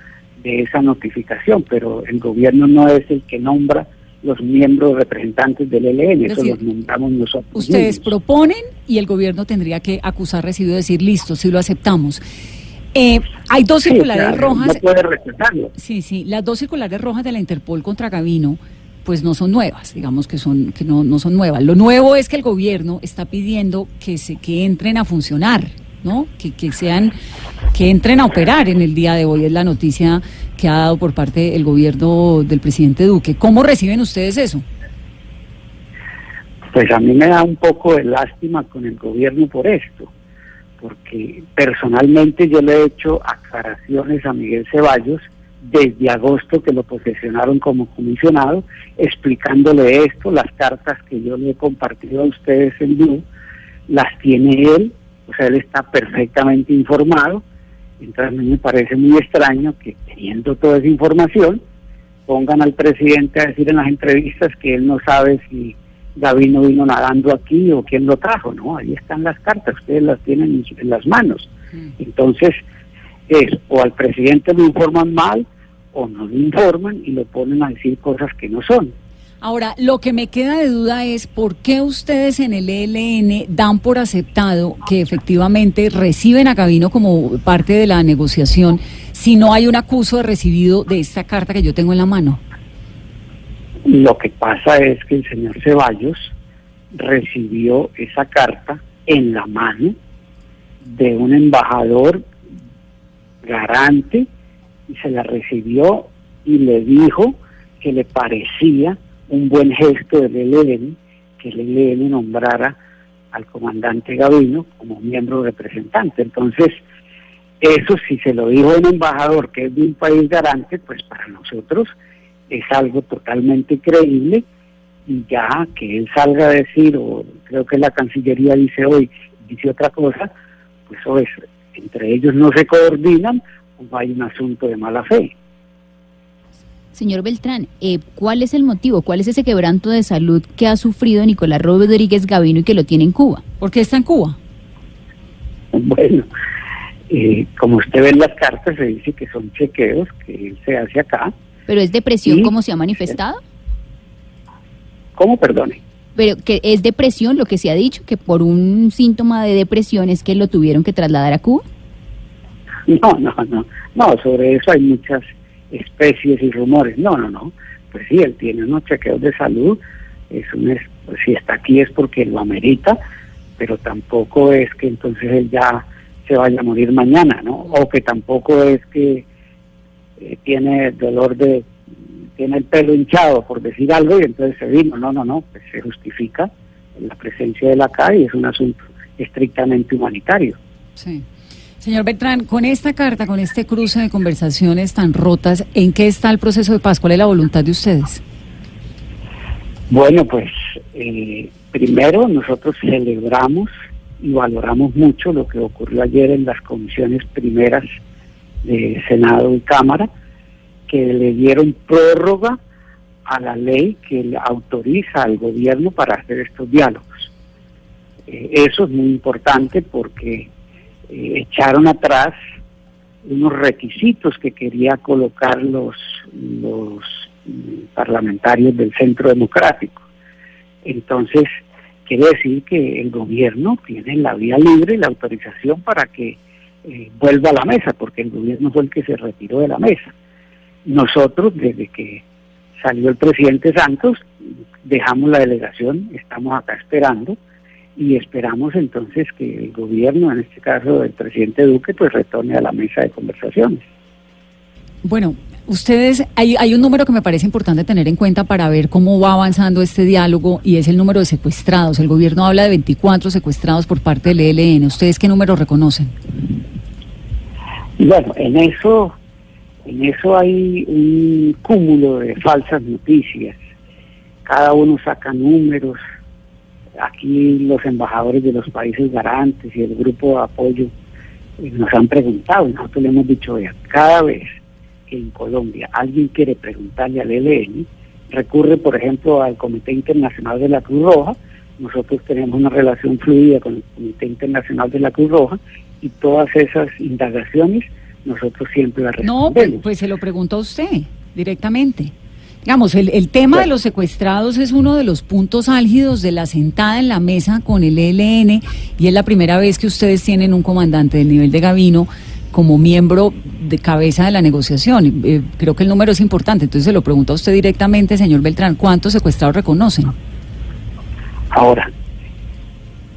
Speaker 10: de esa notificación, pero el gobierno no es el que nombra los miembros representantes del ELN,
Speaker 4: Es
Speaker 10: eso
Speaker 4: decir,
Speaker 10: los nombramos nosotros.
Speaker 4: Ustedes
Speaker 10: mismos.
Speaker 4: proponen y el gobierno tendría que acusar recibido y decir, listo, sí lo aceptamos. Eh, hay dos
Speaker 10: Sí,
Speaker 4: circulares
Speaker 10: claro,
Speaker 4: rojas.
Speaker 10: No puede respetarlo.
Speaker 4: Sí, sí, las dos circulares rojas de la Interpol contra Gavino, pues no son nuevas, digamos que son que no, no son nuevas. Lo nuevo es que el gobierno está pidiendo que se que entren a funcionar, ¿no? Que, que sean que entren a operar en el día de hoy es la noticia que ha dado por parte del gobierno del presidente Duque. ¿Cómo reciben ustedes eso?
Speaker 10: Pues a mí me da un poco de lástima con el gobierno por esto, porque personalmente yo le he hecho aclaraciones a Miguel Ceballos desde agosto que lo posesionaron como comisionado, explicándole esto, las cartas que yo le he compartido a ustedes en vivo, las tiene él, o sea, él está perfectamente informado, entonces a mí me parece muy extraño que teniendo toda esa información, pongan al presidente a decir en las entrevistas que él no sabe si Gavino vino nadando aquí o quién lo trajo, ¿no? Ahí están las cartas, ustedes las tienen en, las manos. Entonces, es o al presidente lo informan mal o no lo informan y lo ponen a decir cosas que no son.
Speaker 4: Ahora, lo que me queda de duda es por qué ustedes en el ELN dan por aceptado que efectivamente reciben a Gavino como parte de la negociación si no hay un acuso de recibido de esta carta que yo tengo en la mano.
Speaker 10: Lo que pasa es que el señor Ceballos recibió esa carta en la mano de un embajador garante y se la recibió y le dijo que le parecía un buen gesto del ELN que el ELN nombrara al comandante Gavino como miembro representante. Entonces, eso si se lo dijo un embajador que es de un país garante, pues para nosotros es algo totalmente creíble y ya que él salga a decir, o creo que la Cancillería dice hoy, dice otra cosa, pues o es, entre ellos no se coordinan o hay un asunto de mala fe.
Speaker 6: Señor Beltrán, eh, ¿cuál es el motivo? ¿Cuál es ese quebranto de salud que ha sufrido Nicolás Rodríguez Gavino y que lo tiene en Cuba?
Speaker 4: ¿Por qué está en Cuba?
Speaker 10: Bueno, eh, como usted ve en las cartas, se dice que son chequeos que él se hace acá.
Speaker 6: ¿Pero es depresión
Speaker 10: Sí.
Speaker 6: como se ha manifestado?
Speaker 10: ¿Cómo, perdone?
Speaker 6: Pero que es depresión lo que se ha dicho, que por un síntoma de depresión es que lo tuvieron que trasladar a Cuba.
Speaker 10: No, no, no. No, sobre eso hay muchas especies y rumores. No, no, no. Pues sí, él tiene unos chequeos de salud. Es un, es- pues si está aquí es porque lo amerita, pero tampoco es que entonces él ya se vaya a morir mañana, ¿no? O que tampoco es que eh, tiene dolor de, tiene el pelo hinchado, por decir algo, y entonces se vino. No, no, no, pues se justifica la presencia de él acá y es un asunto estrictamente humanitario.
Speaker 4: Sí. Señor Beltrán, con esta carta, con este cruce de conversaciones tan rotas, ¿en qué está el proceso de paz? ¿Cuál es la voluntad de ustedes?
Speaker 10: Bueno, pues eh, primero nosotros celebramos y valoramos mucho lo que ocurrió ayer en las comisiones primeras de Senado y Cámara, que le dieron prórroga a la ley que autoriza al gobierno para hacer estos diálogos. Eh, eso es muy importante porque eh, echaron atrás unos requisitos que quería colocar los, los mm, parlamentarios del Centro Democrático. Entonces, quiere decir que el gobierno tiene la vía libre y la autorización para que eh, vuelva a la mesa, porque el gobierno fue el que se retiró de la mesa. Nosotros, desde que salió el presidente Santos, dejamos la delegación, estamos acá esperando y esperamos entonces que el gobierno, en este caso el presidente Duque, pues retorne a la mesa de conversaciones.
Speaker 4: Bueno, ustedes, hay, hay un número que me parece importante tener en cuenta para ver cómo va avanzando este diálogo y es el número de secuestrados. El gobierno habla de 24 secuestrados por parte del ELN. ¿Ustedes qué número reconocen?
Speaker 10: Bueno, en eso En eso hay un cúmulo de falsas noticias. Cada uno saca números. Aquí los embajadores de los países garantes y el grupo de apoyo eh, nos han preguntado, nosotros le hemos dicho, vea, cada vez que en Colombia alguien quiere preguntarle al ELN, recurre, por ejemplo, al Comité Internacional de la Cruz Roja, nosotros tenemos una relación fluida con el Comité Internacional de la Cruz Roja y todas esas indagaciones nosotros siempre las
Speaker 4: No, pues,
Speaker 10: respondemos.
Speaker 4: pues se lo pregunto a usted directamente. Digamos, el, el tema de los secuestrados es uno de los puntos álgidos de la sentada en la mesa con el ELN y es la primera vez que ustedes tienen un comandante del nivel de Gavino como miembro de cabeza de la negociación. Eh, creo que el número es importante, entonces se lo pregunto a usted directamente, señor Beltrán, ¿cuántos secuestrados reconocen?
Speaker 10: Ahora,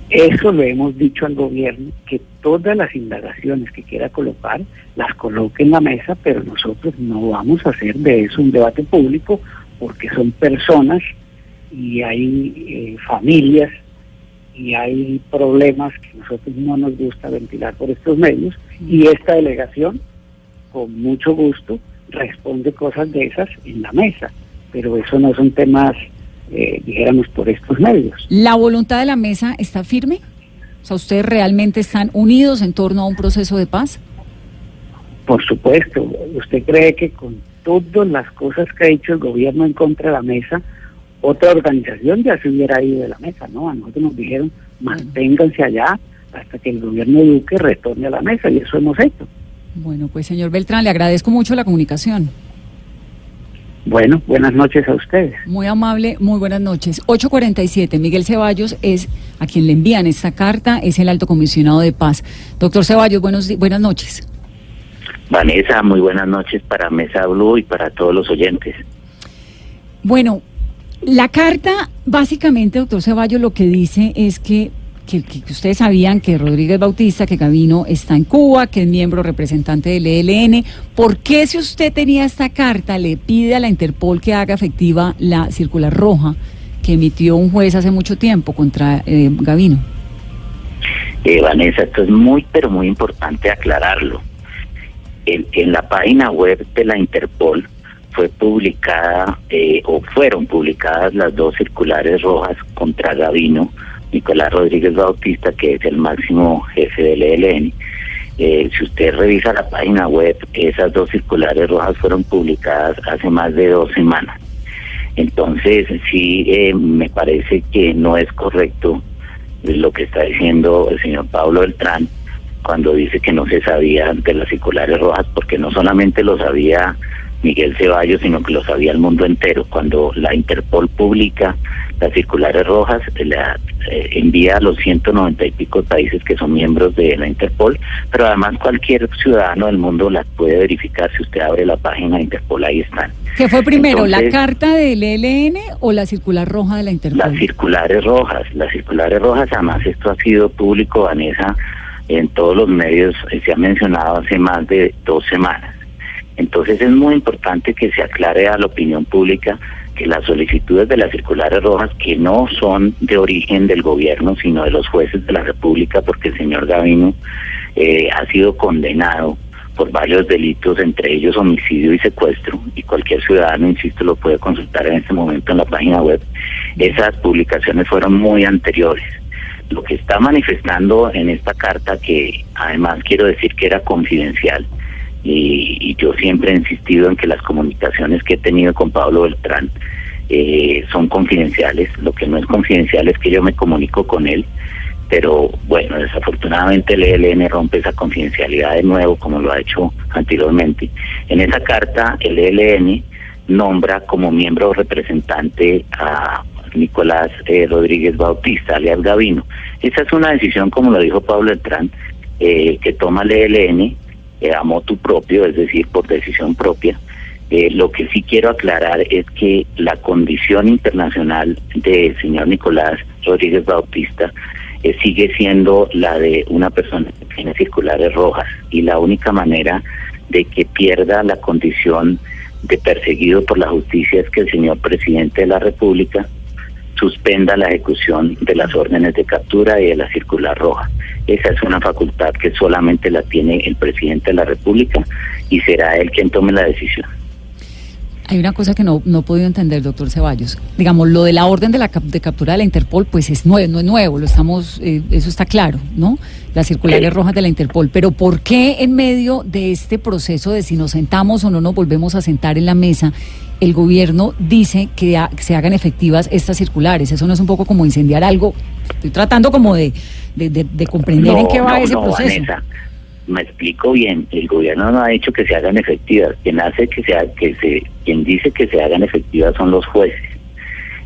Speaker 10: eso lo hemos dicho al gobierno, que todas las indagaciones que quiera colocar, las coloque en la mesa, pero nosotros no vamos a hacer de eso un debate público, porque son personas y hay eh, familias y hay problemas que nosotros no nos gusta ventilar por estos medios, y esta delegación, con mucho gusto, responde cosas de esas en la mesa, pero eso no son temas, eh, dijéramos, por estos medios.
Speaker 4: ¿La voluntad de la mesa está firme? O sea, ¿ustedes realmente están unidos en torno a un proceso de paz?
Speaker 10: Por supuesto, ¿usted cree que con todas las cosas que ha hecho el gobierno en contra de la mesa, otra organización ya se hubiera ido de la mesa? No, a nosotros nos dijeron, manténganse allá hasta que el gobierno Duque retorne a la mesa y eso hemos hecho.
Speaker 4: Bueno, pues señor Beltrán, le agradezco mucho la comunicación.
Speaker 10: Bueno, buenas noches a ustedes.
Speaker 4: Muy amable, muy buenas noches. 847, Miguel Ceballos es a quien le envían esta carta, es el alto comisionado de paz. Doctor Ceballos, buenos, buenas noches.
Speaker 11: Vanessa, muy buenas noches para Mesa Blue y para todos los oyentes.
Speaker 4: Bueno, la carta, básicamente, doctor Ceballos, lo que dice es que, que, ustedes sabían que Rodríguez Bautista, que Gavino está en Cuba, que es miembro representante del ELN. ¿Por qué si usted tenía esta carta le pide a la Interpol que haga efectiva la circular roja que emitió un juez hace mucho tiempo contra eh, Gavino?
Speaker 11: Eh, Vanessa, esto es muy, pero muy importante aclararlo. En, en la página web de la Interpol fue publicada eh, o fueron publicadas las dos circulares rojas contra Gavino, Nicolás Rodríguez Bautista, que es el máximo jefe del ELN. Eh, si usted revisa la página web, esas dos circulares rojas fueron publicadas hace más de dos semanas. Entonces, sí, eh, me parece que no es correcto lo que está diciendo el señor Pablo Beltrán cuando dice que no se sabía de las circulares rojas, porque no solamente lo sabía Miguel Ceballos, sino que lo sabía el mundo entero. Cuando la Interpol publica las circulares rojas, la eh, envía a los 190 y pico países que son miembros de la Interpol, pero además cualquier ciudadano del mundo las puede verificar. Si usted abre la página de Interpol, ahí están.
Speaker 4: ¿Qué fue primero, la carta del ELN o la circular roja de la Interpol?
Speaker 11: Las circulares rojas, las circulares rojas, además esto ha sido público, Vanessa, en todos los medios, eh, se ha mencionado hace más de dos semanas. Entonces es muy importante que se aclare a la opinión pública que las solicitudes de las circulares rojas, que no son de origen del gobierno, sino de los jueces de la República, porque el señor Gavino eh, ha sido condenado por varios delitos, entre ellos homicidio y secuestro, y cualquier ciudadano, insisto, lo puede consultar en este momento en la página web. Esas publicaciones fueron muy anteriores. Lo que está manifestando en esta carta, que además quiero decir que era confidencial, y, y yo siempre he insistido en que las comunicaciones que he tenido con Pablo Beltrán eh, son confidenciales. Lo que no es confidencial es que yo me comunico con él, pero bueno, desafortunadamente el ELN rompe esa confidencialidad de nuevo, como lo ha hecho anteriormente. En esa carta, el ELN nombra como miembro representante a Nicolás eh, Rodríguez Bautista, alias Gavino. Esa es una decisión, como lo dijo Pablo Beltrán, eh, que toma el ELN eh, a propio, es decir, por decisión propia. Eh, lo que sí quiero aclarar es que la condición internacional del señor Nicolás Rodríguez Bautista eh, sigue siendo la de una persona que tiene circulares rojas y la única manera de que pierda la condición de perseguido por la justicia es que el señor presidente de la República suspenda la ejecución de las órdenes de captura y de la circular roja. Esa es una facultad que solamente la tiene el presidente de la República y será él quien tome la decisión.
Speaker 4: Hay una cosa que no, no he podido entender, doctor Ceballos. Digamos, lo de la orden de la de captura de la Interpol, pues es nuevo, no es nuevo, lo estamos, eh, eso está claro, ¿no? Las circulares rojas de la Interpol. Pero ¿por qué en medio de este proceso de si nos sentamos o no nos volvemos a sentar en la mesa, el gobierno dice que, ha- que se hagan efectivas estas circulares? Eso no es un poco como incendiar algo. Estoy tratando como de, de, de- de comprender en qué va
Speaker 11: no,
Speaker 4: ese proceso.
Speaker 11: Vanessa, me explico bien. El gobierno no ha dicho que se hagan efectivas. Quien hace que se que se, quien dice que se hagan efectivas son los jueces.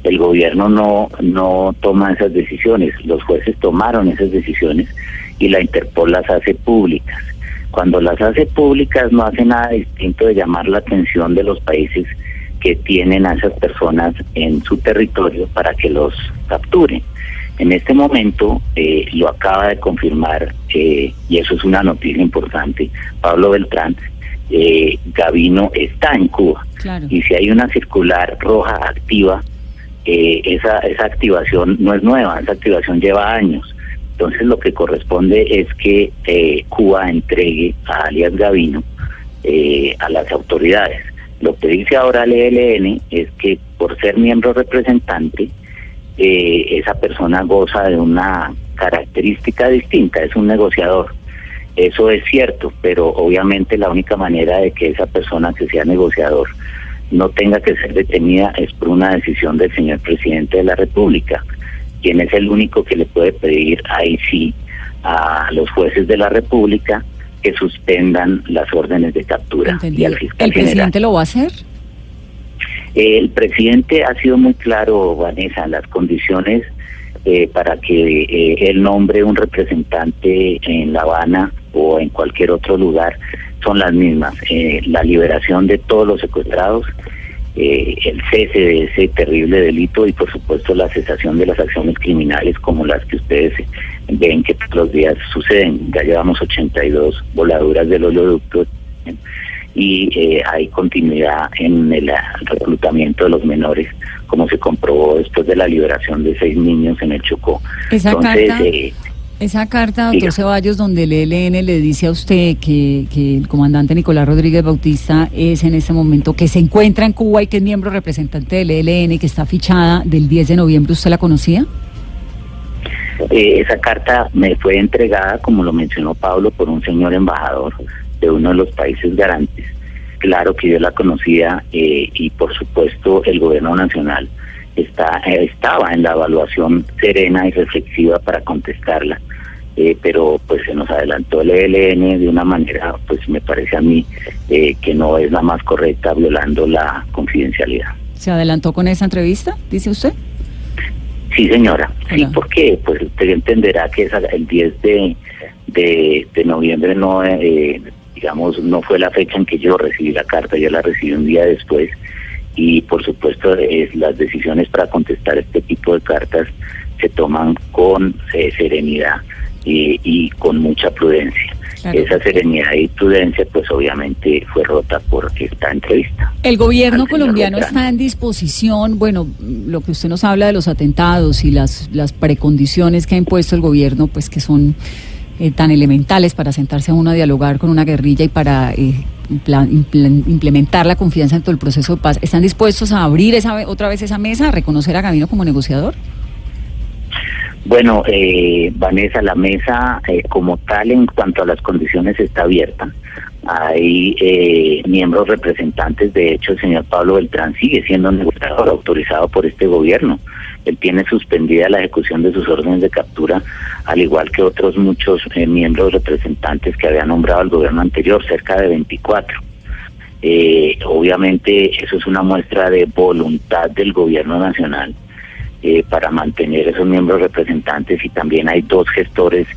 Speaker 11: El gobierno no no toma esas decisiones. Los jueces tomaron esas decisiones y la Interpol las hace públicas. Cuando las hace públicas no hace nada distinto de llamar la atención de los países que tienen a esas personas en su territorio para que los capturen. En este momento eh, lo acaba de confirmar, eh, y eso es una noticia importante, Pablo Beltrán, eh, Gavino está en Cuba.
Speaker 4: Claro.
Speaker 11: Y si hay una circular roja activa, eh, esa, esa activación no es nueva, esa activación lleva años. Entonces lo que corresponde es que eh, Cuba entregue a alias Gavino eh, a las autoridades. Lo que dice ahora el ELN es que por ser miembro representante, eh, esa persona goza de una característica distinta, es un negociador. Eso es cierto, pero obviamente la única manera de que esa persona que sea negociador no tenga que ser detenida es por una decisión del señor presidente de la República, quien es el único que le puede pedir ahí sí a los jueces de la República que suspendan las órdenes de captura y al fiscal
Speaker 4: ¿El
Speaker 11: general.
Speaker 4: presidente lo va a hacer?
Speaker 11: El presidente ha sido muy claro, Vanessa, en las condiciones eh, para que eh, él nombre un representante en La Habana o en cualquier otro lugar son las mismas. Eh, la liberación de todos los secuestrados, eh, el cese de ese terrible delito y por supuesto la cesación de las acciones criminales como las que ustedes ven que todos los días suceden. Ya llevamos 82 voladuras del oleoducto y eh, hay continuidad en el ah, reclutamiento de los menores, como se comprobó después de la liberación de seis niños en el Chocó.
Speaker 4: Esa
Speaker 11: Entonces,
Speaker 4: carta-
Speaker 11: eh,
Speaker 4: Esa carta, doctor
Speaker 11: Diga.
Speaker 4: Ceballos, donde el ELN le dice a usted que, que el comandante Nicolás Rodríguez Bautista es en este momento que se encuentra en Cuba y que es miembro representante del ELN que está fichada del 10 de noviembre, ¿usted la conocía?
Speaker 11: Eh, esa carta me fue entregada, como lo mencionó Pablo, por un señor embajador de uno de los países garantes. Claro que yo la conocía eh, y por supuesto el gobierno nacional está eh, estaba en la evaluación serena y reflexiva para contestarla. Eh, pero pues se nos adelantó el ELN de una manera, pues me parece a mí eh, que no es la más correcta, violando la confidencialidad.
Speaker 4: ¿Se adelantó con esa entrevista, dice usted?
Speaker 11: Sí, señora. Sí, porque pues usted entenderá que esa- el 10 de, de, de noviembre no, eh, digamos, no fue la fecha en que yo recibí la carta, yo la recibí un día después y por supuesto es, las decisiones para contestar este tipo de cartas se toman con eh, serenidad y, y con mucha prudencia.
Speaker 4: Claro.
Speaker 11: Esa serenidad y prudencia pues obviamente fue rota por esta entrevista.
Speaker 4: El gobierno colombiano está en disposición, bueno, lo que usted nos habla de los atentados y las, las precondiciones que ha impuesto el gobierno, pues que son eh, tan elementales para sentarse a uno a dialogar con una guerrilla y para eh, implementar la confianza en todo el proceso de paz. ¿Están dispuestos a abrir esa, otra vez esa mesa, a reconocer a Gavino como negociador?
Speaker 11: Bueno, eh, Vanessa, la mesa eh, como tal en cuanto a las condiciones está abierta. Hay eh, miembros representantes, de hecho el señor Pablo Beltrán sigue siendo negociador autorizado por este gobierno. Él tiene suspendida la ejecución de sus órdenes de captura, al igual que otros muchos eh, miembros representantes que había nombrado el gobierno anterior, cerca de 24. Eh, obviamente eso es una muestra de voluntad del gobierno nacional eh, para mantener esos miembros representantes y también hay dos gestores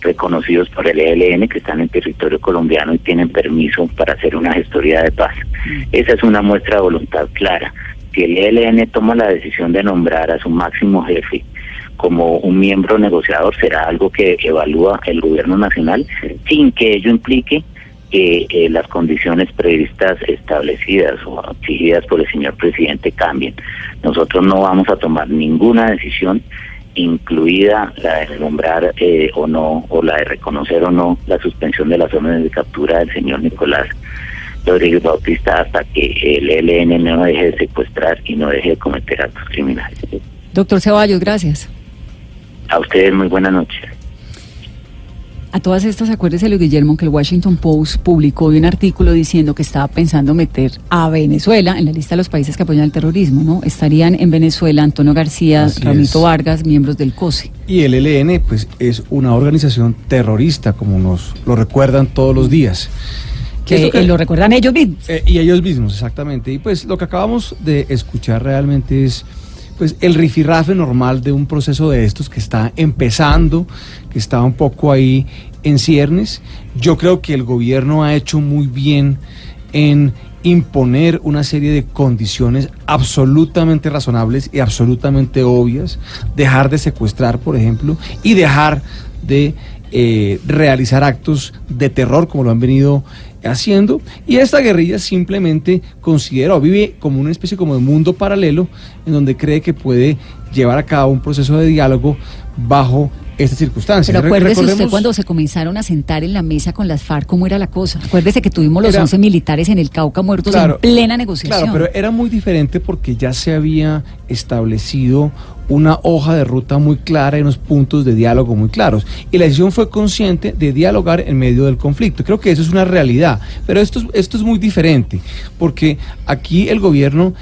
Speaker 11: reconocidos por el ELN que están en territorio colombiano y tienen permiso para hacer una gestoría de paz. Esa es una muestra de voluntad clara. Si el ELN toma la decisión de nombrar a su máximo jefe como un miembro negociador, será algo que evalúa el gobierno nacional sin que ello implique que eh, las condiciones previstas, establecidas o exigidas por el señor presidente cambien. Nosotros no vamos a tomar ninguna decisión, incluida la de nombrar eh, o no, o la de reconocer o no la suspensión de las órdenes de captura del señor Nicolás Rodríguez Bautista hasta que el ELN no deje de secuestrar y no deje de cometer actos criminales.
Speaker 4: Doctor Ceballos, gracias.
Speaker 11: A ustedes muy buenas noches.
Speaker 4: A todas estas, acuérdese, Luis Guillermo, que el Washington Post publicó hoy un artículo diciendo que estaba pensando meter a Venezuela en la lista de los países que apoyan el terrorismo, ¿no? Estarían en Venezuela Antonio García,
Speaker 5: Así
Speaker 4: Ramito
Speaker 5: es.
Speaker 4: Vargas, miembros del COSE.
Speaker 5: Y el ELN, pues, es una organización terrorista, como nos lo recuerdan todos los días. ¿Qué es
Speaker 4: Que
Speaker 5: lo que-
Speaker 4: eh, lo recuerdan ellos mismos.
Speaker 5: Eh, y ellos mismos, exactamente. Y pues lo que acabamos de escuchar realmente es pues el rifirrafe normal de un proceso de estos que está empezando, que está un poco ahí en ciernes. Yo creo que el gobierno ha hecho muy bien en imponer una serie de condiciones absolutamente razonables y absolutamente obvias, dejar de secuestrar, por ejemplo, y dejar de eh, realizar actos de terror como lo han venido haciendo y esta guerrilla simplemente considera o vive como una especie como de mundo paralelo en donde cree que puede llevar a cabo un proceso de diálogo bajo estas circunstancias.
Speaker 4: Pero acuérdese usted cuando se comenzaron a sentar en la mesa con las FARC, ¿cómo era la cosa? Acuérdese que tuvimos los
Speaker 5: Era-
Speaker 4: 11 militares en el Cauca muertos
Speaker 5: Claro,
Speaker 4: en plena negociación.
Speaker 5: Claro, pero era muy diferente porque ya se había establecido una hoja de ruta muy clara y unos puntos de diálogo muy claros. Y la decisión fue consciente de dialogar en medio del conflicto. Creo que eso es una realidad. Pero esto es, esto es muy diferente porque aquí el gobierno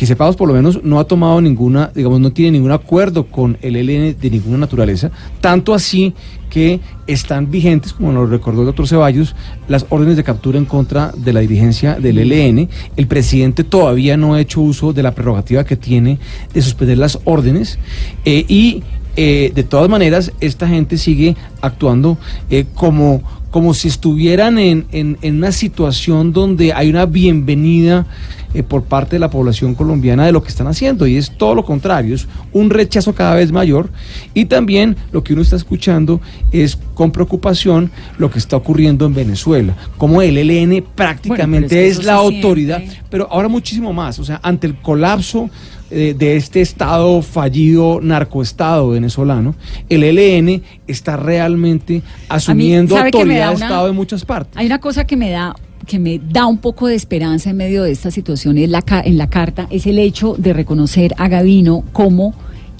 Speaker 5: que sepamos por lo menos no ha tomado ninguna, digamos, no tiene ningún acuerdo con el ELN de ninguna naturaleza, tanto así que están vigentes, como nos recordó el doctor Ceballos, las órdenes de captura en contra de la dirigencia del ELN. El presidente todavía no ha hecho uso de la prerrogativa que tiene de suspender las órdenes eh, y eh, de todas maneras esta gente sigue actuando eh, como, como si estuvieran en, en- en una situación donde hay una bienvenida eh, por parte de la población colombiana de lo que están haciendo. Y es todo lo contrario, es un rechazo cada vez mayor. Y también lo que uno está escuchando es con preocupación lo que está ocurriendo en Venezuela, como el ELN prácticamente
Speaker 4: que
Speaker 5: es, la autoridad, pero ahora muchísimo más, o sea, ante el colapso eh, de este estado fallido narcoestado venezolano, el ELN está realmente asumiendo
Speaker 4: ¿sabe que me da
Speaker 5: autoridad de estado en muchas partes.
Speaker 4: Hay una cosa que me da que me da un poco de esperanza en medio de esta situación es la en la carta es el hecho de reconocer a Gavino como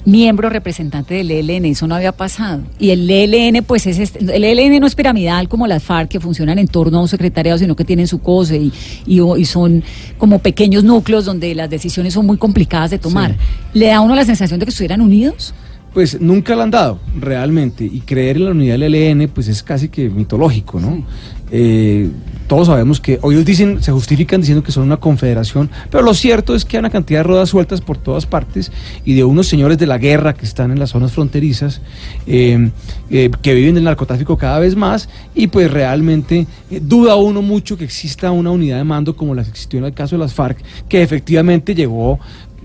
Speaker 4: miembro representante del ELN, eso no había pasado. Y el ELN, pues es este- el ELN no es piramidal como las FARC que funcionan en torno a un secretariado, sino que tienen su COSE y, y, y son como pequeños núcleos donde las decisiones son muy complicadas de tomar. ¿Le da a uno la sensación de que estuvieran unidos?
Speaker 5: Pues nunca la han dado, realmente. Y creer en la unidad del ELN, pues es casi que mitológico, ¿no? Eh, todos sabemos que hoy dicen, se justifican diciendo que son una confederación, pero lo cierto es que hay una cantidad de ruedas sueltas por todas partes y de unos señores de la guerra que están en las zonas fronterizas, eh, eh, que viven del narcotráfico cada vez más y pues realmente duda uno mucho que exista una unidad de mando como la que existió en el caso de las FARC, que efectivamente llegó,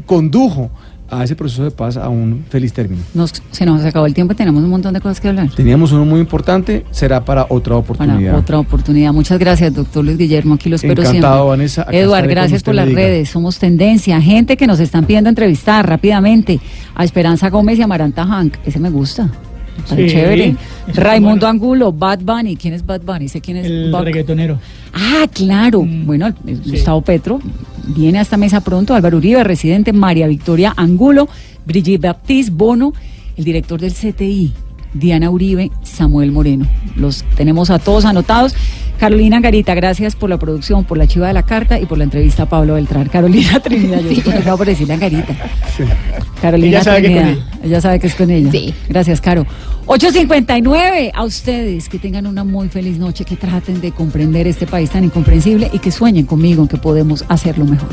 Speaker 5: condujo a ese proceso de paz a un feliz término.
Speaker 4: Nos, se nos acabó el tiempo y tenemos un montón de cosas que hablar.
Speaker 5: Teníamos uno muy importante, será para otra oportunidad.
Speaker 4: Para otra oportunidad. Muchas gracias, doctor Luis Guillermo. Aquí lo espero
Speaker 5: Encantado,
Speaker 4: siempre.
Speaker 5: Vanessa.
Speaker 4: Eduard, gracias por las
Speaker 5: diga.
Speaker 4: redes. Somos tendencia. Gente que nos están pidiendo entrevistar rápidamente. A Esperanza Gómez y a Maranta Hank. Ese me gusta.
Speaker 9: Sí,
Speaker 4: chévere. Raimundo Angulo, Bad Bunny. ¿Quién es Bad Bunny? Sé quién es
Speaker 9: El
Speaker 4: Buck.
Speaker 9: reggaetonero.
Speaker 4: Ah, claro.
Speaker 9: Mm,
Speaker 4: Bueno, el- Gustavo Petro viene a esta mesa pronto. Álvaro Uribe, residente. María Victoria Angulo. Brigitte Baptiste Bono. El director del CTI. Diana Uribe. Samuel Moreno. Los tenemos a todos anotados. Carolina Garita, gracias por la producción, por la chiva de la carta y por la entrevista a Pablo Beltrán. Carolina Trinidad, yo estoy por decirle a Garita. Carolina
Speaker 9: Ella sabe que es con
Speaker 4: Trinidad. Ella sabe que es con ella.
Speaker 6: Sí.
Speaker 4: Gracias, Caro. 8.59 a ustedes. Que tengan una muy feliz noche, que traten de comprender este país tan incomprensible y que sueñen conmigo en que podemos hacerlo mejor.